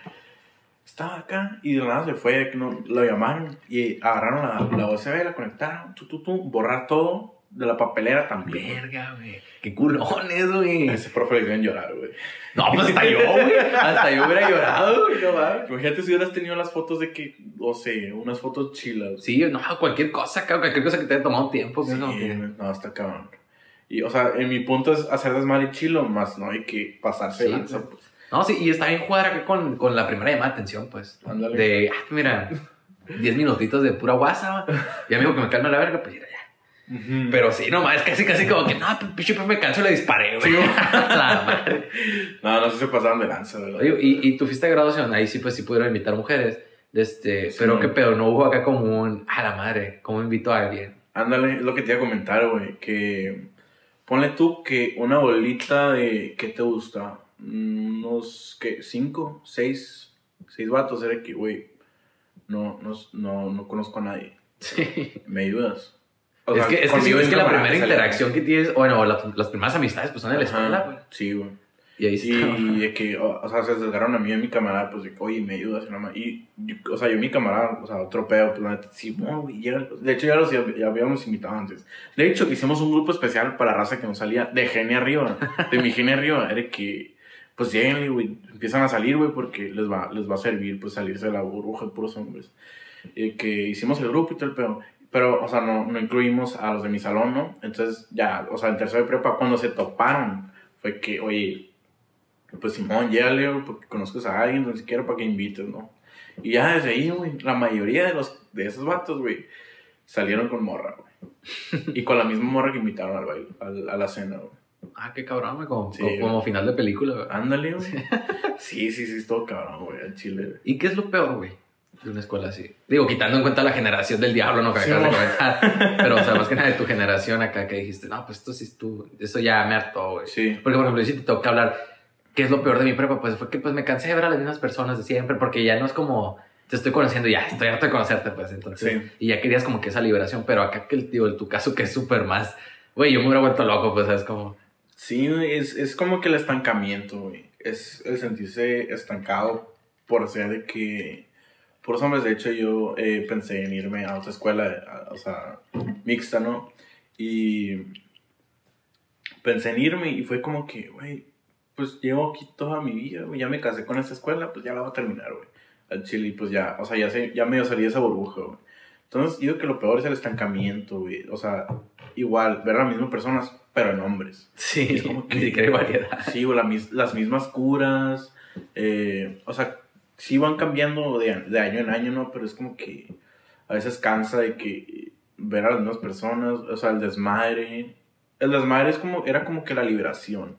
[SPEAKER 2] Estaba acá y de la nada se fue, que no, lo llamaron y agarraron la, la USB, la conectaron, tu, tu, tu, borrar todo de la papelera también.
[SPEAKER 1] Verga, güey. Qué culones, güey.
[SPEAKER 2] Ese profe le hicieron llorar, güey.
[SPEAKER 1] No, pues hasta yo, güey. Hasta yo hubiera llorado, güey. No mames.
[SPEAKER 2] Imagínate si hubieras tenido las fotos de que, o sea, unas fotos chilas.
[SPEAKER 1] Sí, no, cualquier cosa, cabrón, cualquier cosa que te haya tomado tiempo.
[SPEAKER 2] Sí,
[SPEAKER 1] que-
[SPEAKER 2] no, está cabrón. Y, o sea, en mi punto es hacer desmadre chilo, más no hay que pasarse
[SPEAKER 1] Sí,
[SPEAKER 2] lanza,
[SPEAKER 1] pues. No, sí, y está bien jugar acá con, con la primera llamada de atención, pues.
[SPEAKER 2] Ándale.
[SPEAKER 1] De, ah, mira, 10 minutitos de pura guasa. Y amigo que me calma la verga, pues mira, ya.
[SPEAKER 2] Ujú.
[SPEAKER 1] Pero sí, nomás, casi, casi como que, no, pinche me canso y le disparé, güey. [laughs] [laughs] la madre.
[SPEAKER 2] No, no sé si pasaron de lanza, ¿verdad?
[SPEAKER 1] Oye, y, y tu fiesta de graduación, ahí sí, pues sí pudieron invitar mujeres. Este,
[SPEAKER 2] Sí.
[SPEAKER 1] pero qué pedo, no hubo acá como un, a la madre, ¿cómo invito a alguien?
[SPEAKER 2] Ándale, es lo que te iba a comentar, güey. Que ponle tú que una bolita de. ¿Qué te gusta? Unos, ¿qué? ¿Cinco? ¿Seis? ¿Seis vatos? Era que, güey, no, no, no, no conozco a nadie. [laughs]
[SPEAKER 1] Sí.
[SPEAKER 2] ¿Me ayudas? O
[SPEAKER 1] es
[SPEAKER 2] sea,
[SPEAKER 1] que, es que, sí, es que la primera interacción que tienes, bueno, las, las primeras amistades, pues son en la escuela, güey.
[SPEAKER 2] Sí, güey.
[SPEAKER 1] Y ahí sí.
[SPEAKER 2] Y de que, o, o sea, se acercaron a mí y a mi camarada, pues de que, oye, me ayudas. Y, yo- o sea, yo y mi camarada, o sea, otro pedo, pues la sí, güey, De hecho, ya los ya habíamos invitado antes. De hecho, hicimos un grupo especial para raza que nos salía de genia arriba, de mi genia arriba. Era que, pues lleguen, güey, empiezan a salir, güey, porque les va, les va a servir, pues salirse de la burbuja de puros hombres. Y que hicimos el grupo y todo el pedo. Pero, o sea, no, no incluimos a los de mi salón, ¿no? Entonces, ya, o sea, en tercero de prepa, cuando se toparon, fue que, oye, pues Simón, llégale, güey, porque conozcas a alguien, ni siquiera para que invites, ¿no? Y ya desde ahí, güey, la mayoría de, los, de esos vatos, güey, salieron con morra, güey. y con la misma morra que invitaron al baile, al- a la cena, güey.
[SPEAKER 1] Ah, qué cabrón, güey. Como,
[SPEAKER 2] Sí,
[SPEAKER 1] como, como final de película, güey.
[SPEAKER 2] Ándale, güey. Sí, sí, sí, es todo cabrón, güey, al chile, güey.
[SPEAKER 1] ¿Y qué es lo peor, güey? De una escuela así. Digo, quitando en cuenta la generación del diablo, ¿no? Que
[SPEAKER 2] Sí,
[SPEAKER 1] acabas de
[SPEAKER 2] mo.
[SPEAKER 1] comentar. [laughs] Pero, o sea, más que nada de tu generación acá que dijiste, no, pues esto sí es tú. Eso ya me hartó, güey.
[SPEAKER 2] Sí.
[SPEAKER 1] Porque, por ejemplo, si te toca hablar, ¿qué es lo peor de mi prepa? Pues fue que pues me cansé de ver a las mismas personas de siempre, porque ya no es como, te estoy conociendo, ya estoy harto de conocerte, pues entonces.
[SPEAKER 2] Sí.
[SPEAKER 1] Y ya querías como que esa liberación, pero acá que el tío, en tu caso, que es súper más, güey, yo me hubiera vuelto loco, pues, ¿sabes? Como,
[SPEAKER 2] Sí, es, es como que el estancamiento, güey. Es el sentirse estancado por ser de que... Por eso, hombres, de hecho, yo eh, pensé en irme a otra escuela, a- o sea, mixta, ¿no? Y pensé en irme y fue como que, güey, pues llevo aquí toda mi vida, güey, ya me casé con esta escuela, pues ya la voy a terminar, güey. Al chile, pues ya, o sea, ya, sé, ya medio salí de esa burbuja, güey. Entonces, digo que lo peor es el estancamiento, güey. O sea, igual, ver a las mismas personas, pero en hombres.
[SPEAKER 1] sí,
[SPEAKER 2] Es como que- [laughs]
[SPEAKER 1] ni siquiera hay variedad.
[SPEAKER 2] Sí, o la las mismas curas. eh, o sea, sí van cambiando de, de año en año, ¿no? Pero es como que a veces cansa de que ver a las mismas personas, o sea, el desmadre. El desmadre es como, era como que la liberación.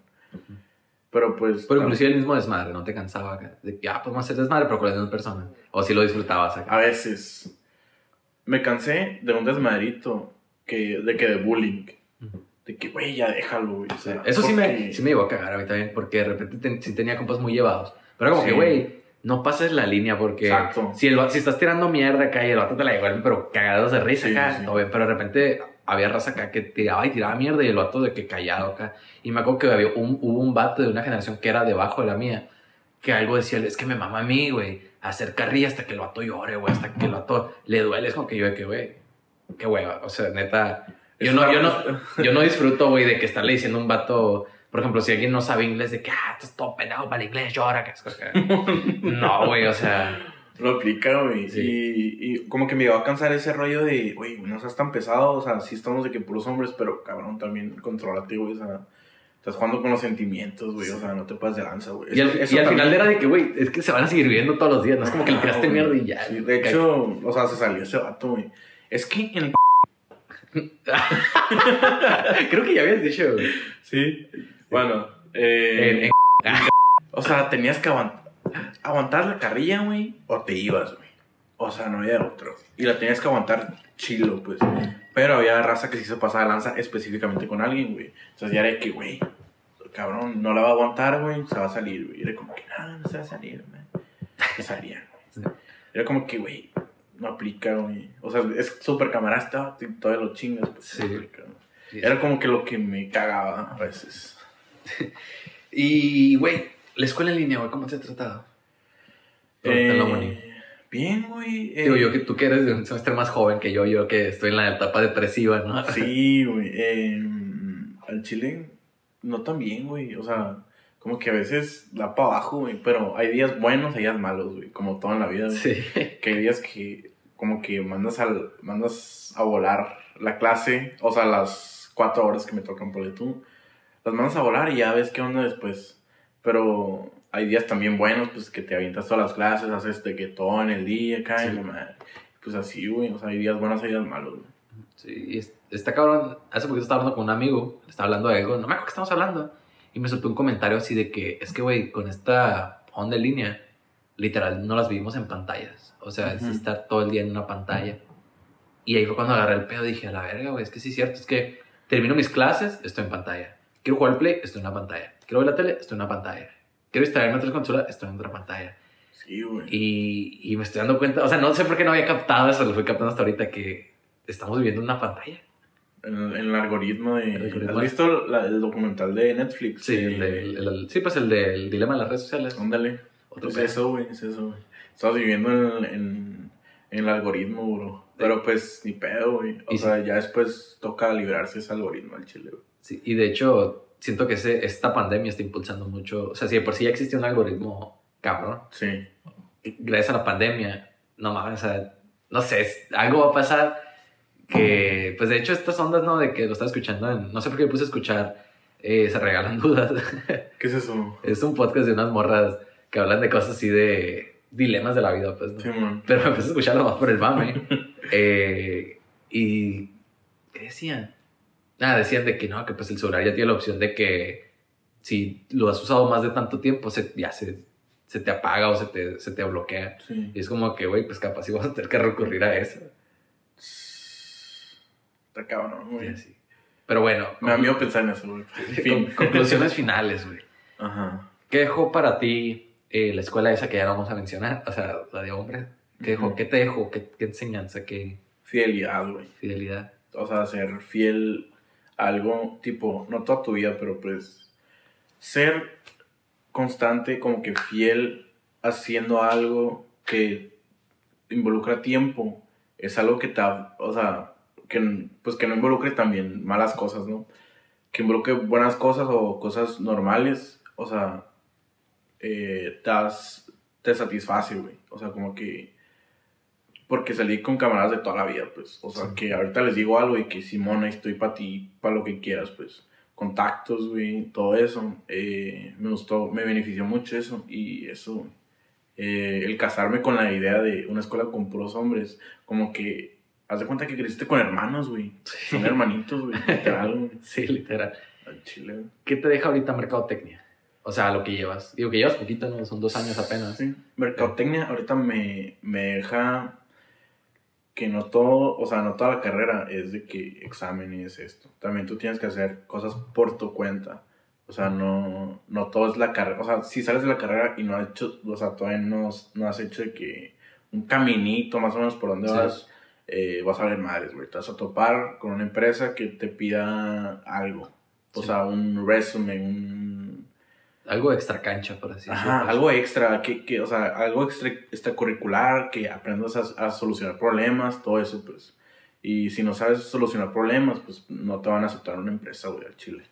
[SPEAKER 2] Pero pues...
[SPEAKER 1] Pero inclusive el mismo desmadre, ¿no te cansaba acá? De que, ah, pues vamos a hacer desmadre, pero con las mismas personas. O si lo disfrutabas acá.
[SPEAKER 2] A veces me cansé de un desmadrito que, de que de bullying.
[SPEAKER 1] Ujú.
[SPEAKER 2] De que, güey, ya déjalo, güey. o sea,
[SPEAKER 1] Eso sí me,
[SPEAKER 2] porque-
[SPEAKER 1] sí me llegó a cagar a mí también, porque de repente ten- sí tenía compas muy llevados. Pero como
[SPEAKER 2] Sí.
[SPEAKER 1] que, güey, no pases la línea porque
[SPEAKER 2] Exacto.
[SPEAKER 1] si, el, si estás tirando mierda acá y el vato te la llevó, pero cagados de risa
[SPEAKER 2] Sí,
[SPEAKER 1] acá,
[SPEAKER 2] sí.
[SPEAKER 1] bien, pero de repente había raza acá que tiraba y tiraba mierda y el vato de que callado acá. Y me acuerdo que había un, hubo un vato de una generación que era debajo de la mía, que algo decía, es que me mama a mí, güey, hacer carrilla hasta que el vato llore, güey, hasta que el vato le duele. Es como que yo de que, güey, qué hueva, o sea, neta... Yo no, yo no, yo no disfruto, güey, de que estarle diciendo a un vato, por ejemplo, si alguien no sabe inglés, de que, ah, estás todo pendejo para el inglés, llora, que es cosa que... [laughs] No, güey, o sea,
[SPEAKER 2] Lo aplica, güey.
[SPEAKER 1] Sí.
[SPEAKER 2] Y, y como que me iba a cansar ese rollo de, güey, no seas tan pesado. O sea, sí estamos de que puros hombres, pero cabrón, también controlate, güey. O sea, estás jugando con los sentimientos, güey. O sea, no te pases de lanza, güey.
[SPEAKER 1] y al, y final era de que, güey, es que se van a seguir viendo todos los días, no es como que le tiraste mierda y ya.
[SPEAKER 2] Sí, de hecho, o sea, se salió ese vato, güey. Es que en [laughs] el.
[SPEAKER 1] Creo que ya habías dicho, güey.
[SPEAKER 2] Sí. Bueno, eh,
[SPEAKER 1] En- en-
[SPEAKER 2] o sea, tenías que aguantar, aguantar la carrilla, güey, o te ibas, güey. O sea, no había otro. Y la tenías que aguantar chilo, pues. Pero había raza que se pasaba de lanza específicamente con alguien, güey. Entonces ya era que, güey, cabrón, no la va a aguantar, güey, se va a salir, güey. Era como que, no, no se va a salir, güey. Se salía, güey. Era como que, güey, no aplica, güey. O sea, es súper camarasta, todavía lo chingas, pues.
[SPEAKER 1] Sí.
[SPEAKER 2] no aplica. Era como que lo que me cagaba a veces. [laughs]
[SPEAKER 1] Y, güey, la escuela en línea, güey, ¿cómo te ha tratado?
[SPEAKER 2] Eh,
[SPEAKER 1] en la uni.
[SPEAKER 2] bien, güey. eh,
[SPEAKER 1] Digo, yo que tú que eres de un semestre más joven que yo, yo que estoy en la etapa depresiva, ¿no?
[SPEAKER 2] Sí, [laughs] güey. eh, al chile, no tan bien, güey. O sea, como que a veces da para abajo, güey. Pero hay días buenos, hay días malos, güey. Como todo en la vida, güey.
[SPEAKER 1] Sí. [laughs]
[SPEAKER 2] Que hay días que, como que mandas, al, mandas a volar la clase. O sea, las cuatro horas que me tocan por tú. Las mandas a volar y ya ves qué onda después. Pero hay días también buenos, pues que te avientas todas las clases, haces de que todo en el día, acá, y
[SPEAKER 1] Sí.
[SPEAKER 2] la madre. Pues así, güey. O sea, hay días buenos, hay días malos, güey.
[SPEAKER 1] Sí, y es- está cabrón. Hace poquito estaba hablando con un amigo, le estaba hablando de algo, no me acuerdo qué estamos hablando. Y me soltó un comentario así de que, es que, güey, con esta onda en línea, literal, no las vivimos en pantallas. O sea, es
[SPEAKER 2] Ujú.
[SPEAKER 1] estar todo el día en una pantalla. Y ahí fue cuando agarré el pedo y dije, a la verga, güey, es que sí es cierto, es que termino mis clases, estoy en pantalla. Quiero jugar al play, estoy en una pantalla. Quiero ver la tele, estoy en una pantalla. Quiero distraerme en otra consola, estoy en otra pantalla.
[SPEAKER 2] Sí, güey.
[SPEAKER 1] Y, y me estoy dando cuenta, o sea, no sé por qué no había captado eso, lo fui captando hasta ahorita, que estamos viviendo en una pantalla.
[SPEAKER 2] En, en el algoritmo de...
[SPEAKER 1] El algoritmo.
[SPEAKER 2] ¿Has visto la- el documental de Netflix?
[SPEAKER 1] Sí, el del- el- el- sí, pues el del dilema de las redes sociales.
[SPEAKER 2] Ándale.
[SPEAKER 1] Otro
[SPEAKER 2] Es eso, güey, es eso, güey. Estamos viviendo en, en, en el algoritmo, bro. Pero pues, ni pedo, güey. O sea, ya después toca librarse ese algoritmo al chile, güey.
[SPEAKER 1] Sí, y de hecho, siento que ese, esta pandemia está impulsando mucho. O sea, si de por sí ya existía un algoritmo cabrón,
[SPEAKER 2] Sí.
[SPEAKER 1] gracias a la pandemia, no mames, o sea, no sé, algo va a pasar que, pues de hecho, estas ondas, ¿no? De que lo estaba escuchando en. No sé por qué me puse a escuchar. eh, se regalan [laughs] dudas.
[SPEAKER 2] ¿Qué es eso?
[SPEAKER 1] es un podcast de unas morras que hablan de cosas así de dilemas de la vida, pues. ¿no?
[SPEAKER 2] Sí, man.
[SPEAKER 1] Pero me empecé a escucharlo más por el mame. [laughs] Eh, y. ¿Qué decían? Nada, decían de que no, que pues el celular ya tiene la opción de que si lo has usado más de tanto tiempo, se, ya se, se te apaga o se te, se te bloquea.
[SPEAKER 2] Sí.
[SPEAKER 1] Y es como que, güey, pues capaz sí vamos a tener que recurrir a eso.
[SPEAKER 2] Está cabrón, güey.
[SPEAKER 1] así. Pero bueno,
[SPEAKER 2] Me da miedo pensar en eso, güey. [laughs]
[SPEAKER 1] Con-
[SPEAKER 2] fin.
[SPEAKER 1] conclusiones finales, güey.
[SPEAKER 2] Ajá.
[SPEAKER 1] ¿Qué dejó para ti eh, la escuela esa que ya no vamos a mencionar? O sea, la de hombres. ¿Qué, dejó? ¿Qué te dejó? ¿Qué, qué enseñanza? ¿Qué
[SPEAKER 2] Fidelidad, güey.
[SPEAKER 1] fidelidad?
[SPEAKER 2] O sea, ser fiel algo, tipo, no toda tu vida, pero pues ser constante, como que fiel haciendo algo que involucra tiempo, es algo que te, o sea, que, pues que no involucre también malas cosas, ¿no? Que involucre buenas cosas o cosas normales, o sea, eh, te, has- te satisface, güey. O sea, como que porque salí con camaradas de toda la vida, pues. O sea,
[SPEAKER 1] Sí.
[SPEAKER 2] que ahorita les digo algo y que Simón, ahí estoy para ti, para lo que quieras, pues. Contactos, güey, todo eso. eh, me gustó, me benefició mucho eso. Y eso, eh, el casarme con la idea de una escuela con puros hombres, como que, haz de cuenta que creciste con hermanos, güey. Son hermanitos, güey. Literal, güey. [laughs]
[SPEAKER 1] Sí, literal.
[SPEAKER 2] Al chile.
[SPEAKER 1] ¿Qué te deja ahorita mercadotecnia? O sea, lo que llevas. Digo que llevas poquito, ¿no? Son dos años apenas.
[SPEAKER 2] Sí. Mercadotecnia ahorita me, me deja que no todo, o sea, no toda la carrera es de que exámenes esto. También tú tienes que hacer cosas por tu cuenta. O sea, no, no todo es la carrera. O sea, si sales de la carrera y no has hecho, o sea, todavía no, no has hecho de que un caminito más o menos por donde
[SPEAKER 1] Sí.
[SPEAKER 2] vas, eh, vas a ver madres, güey. Te vas a topar con una empresa que te pida algo. O
[SPEAKER 1] Sí.
[SPEAKER 2] sea, un resumen, un,
[SPEAKER 1] Algo extra cancha, por así decirlo.
[SPEAKER 2] algo extra, que, que, o sea, algo extra, extracurricular, que aprendas a, a solucionar problemas, todo eso, pues. Y si no sabes solucionar problemas, pues no te van a aceptar una empresa, güey, al Chile.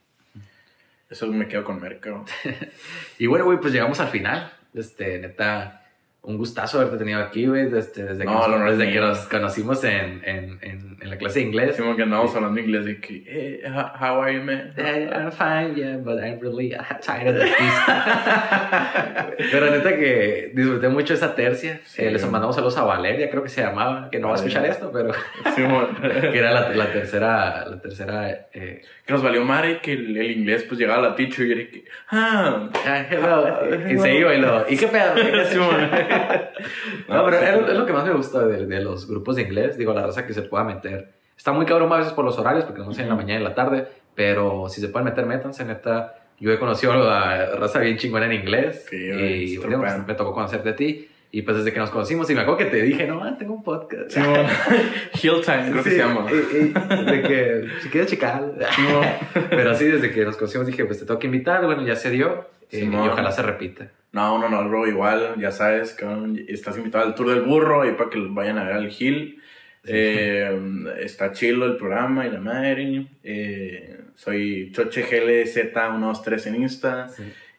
[SPEAKER 2] Eso me quedo con Mercado. [laughs]
[SPEAKER 1] Y bueno, güey, pues llegamos al final. Este, neta, un gustazo haberte tenido aquí, güey, desde, desde, que,
[SPEAKER 2] No,
[SPEAKER 1] nos,
[SPEAKER 2] no, no es
[SPEAKER 1] desde que nos conocimos en, en, en, en la clase de inglés.
[SPEAKER 2] Decimos que andamos hablando inglés de que, hey, how are you, man?
[SPEAKER 1] Eh, I'm fine, yeah, but I'm really tired of this. [laughs] Pero neta que disfruté mucho esa tercia.
[SPEAKER 2] Sí.
[SPEAKER 1] Eh, les mandamos saludos a Valeria, creo que se llamaba, que no va a escuchar esto, pero [laughs] que era la, la tercera, la tercera eh,
[SPEAKER 2] que nos valió madre que el, el inglés, pues llegaba a la teacher y era que, ah,
[SPEAKER 1] Ah, hello. Y se iba y lo. ¿Y qué pedo? [laughs] [laughs] No, pero es, es lo que más me gusta de, de los grupos de inglés. Digo, la raza que se pueda meter. Está muy cabrón a veces por los horarios, porque no sé en la mañana y en la tarde. Pero si se pueden meter, métanse, neta. Yo he conocido a raza bien chingona en inglés.
[SPEAKER 2] Sí,
[SPEAKER 1] y bueno, pues, me tocó conocerte a ti. Y pues desde que nos conocimos, y me acuerdo que te dije, no, ah, tengo un podcast.
[SPEAKER 2] Simón. [laughs] Hill Time, creo que
[SPEAKER 1] Sí,
[SPEAKER 2] se llama.
[SPEAKER 1] y- y de que si quieres checar.
[SPEAKER 2] Simón. [laughs]
[SPEAKER 1] Pero así, desde que nos conocimos, dije, pues te tengo que invitar. Bueno, ya se dio. eh, y ojalá se repita.
[SPEAKER 2] No, no, no, bro, igual, ya sabes, cabrón, estás invitado al Tour del Burro ahí para que vayan a ver al Gil. Eh, está chilo el programa y la madre. Eh, soy ChocheGLZ123 en Insta.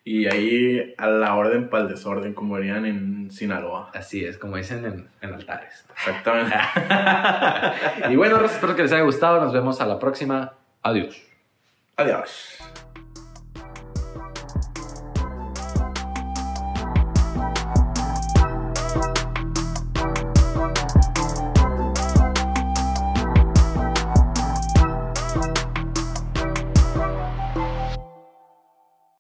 [SPEAKER 2] Y ahí a la orden para el desorden, como dirían en Sinaloa.
[SPEAKER 1] Así es, como dicen en, en altares.
[SPEAKER 2] Exactamente. [laughs]
[SPEAKER 1] y bueno, espero que les haya gustado. Nos vemos a la próxima. Adiós.
[SPEAKER 2] Adiós.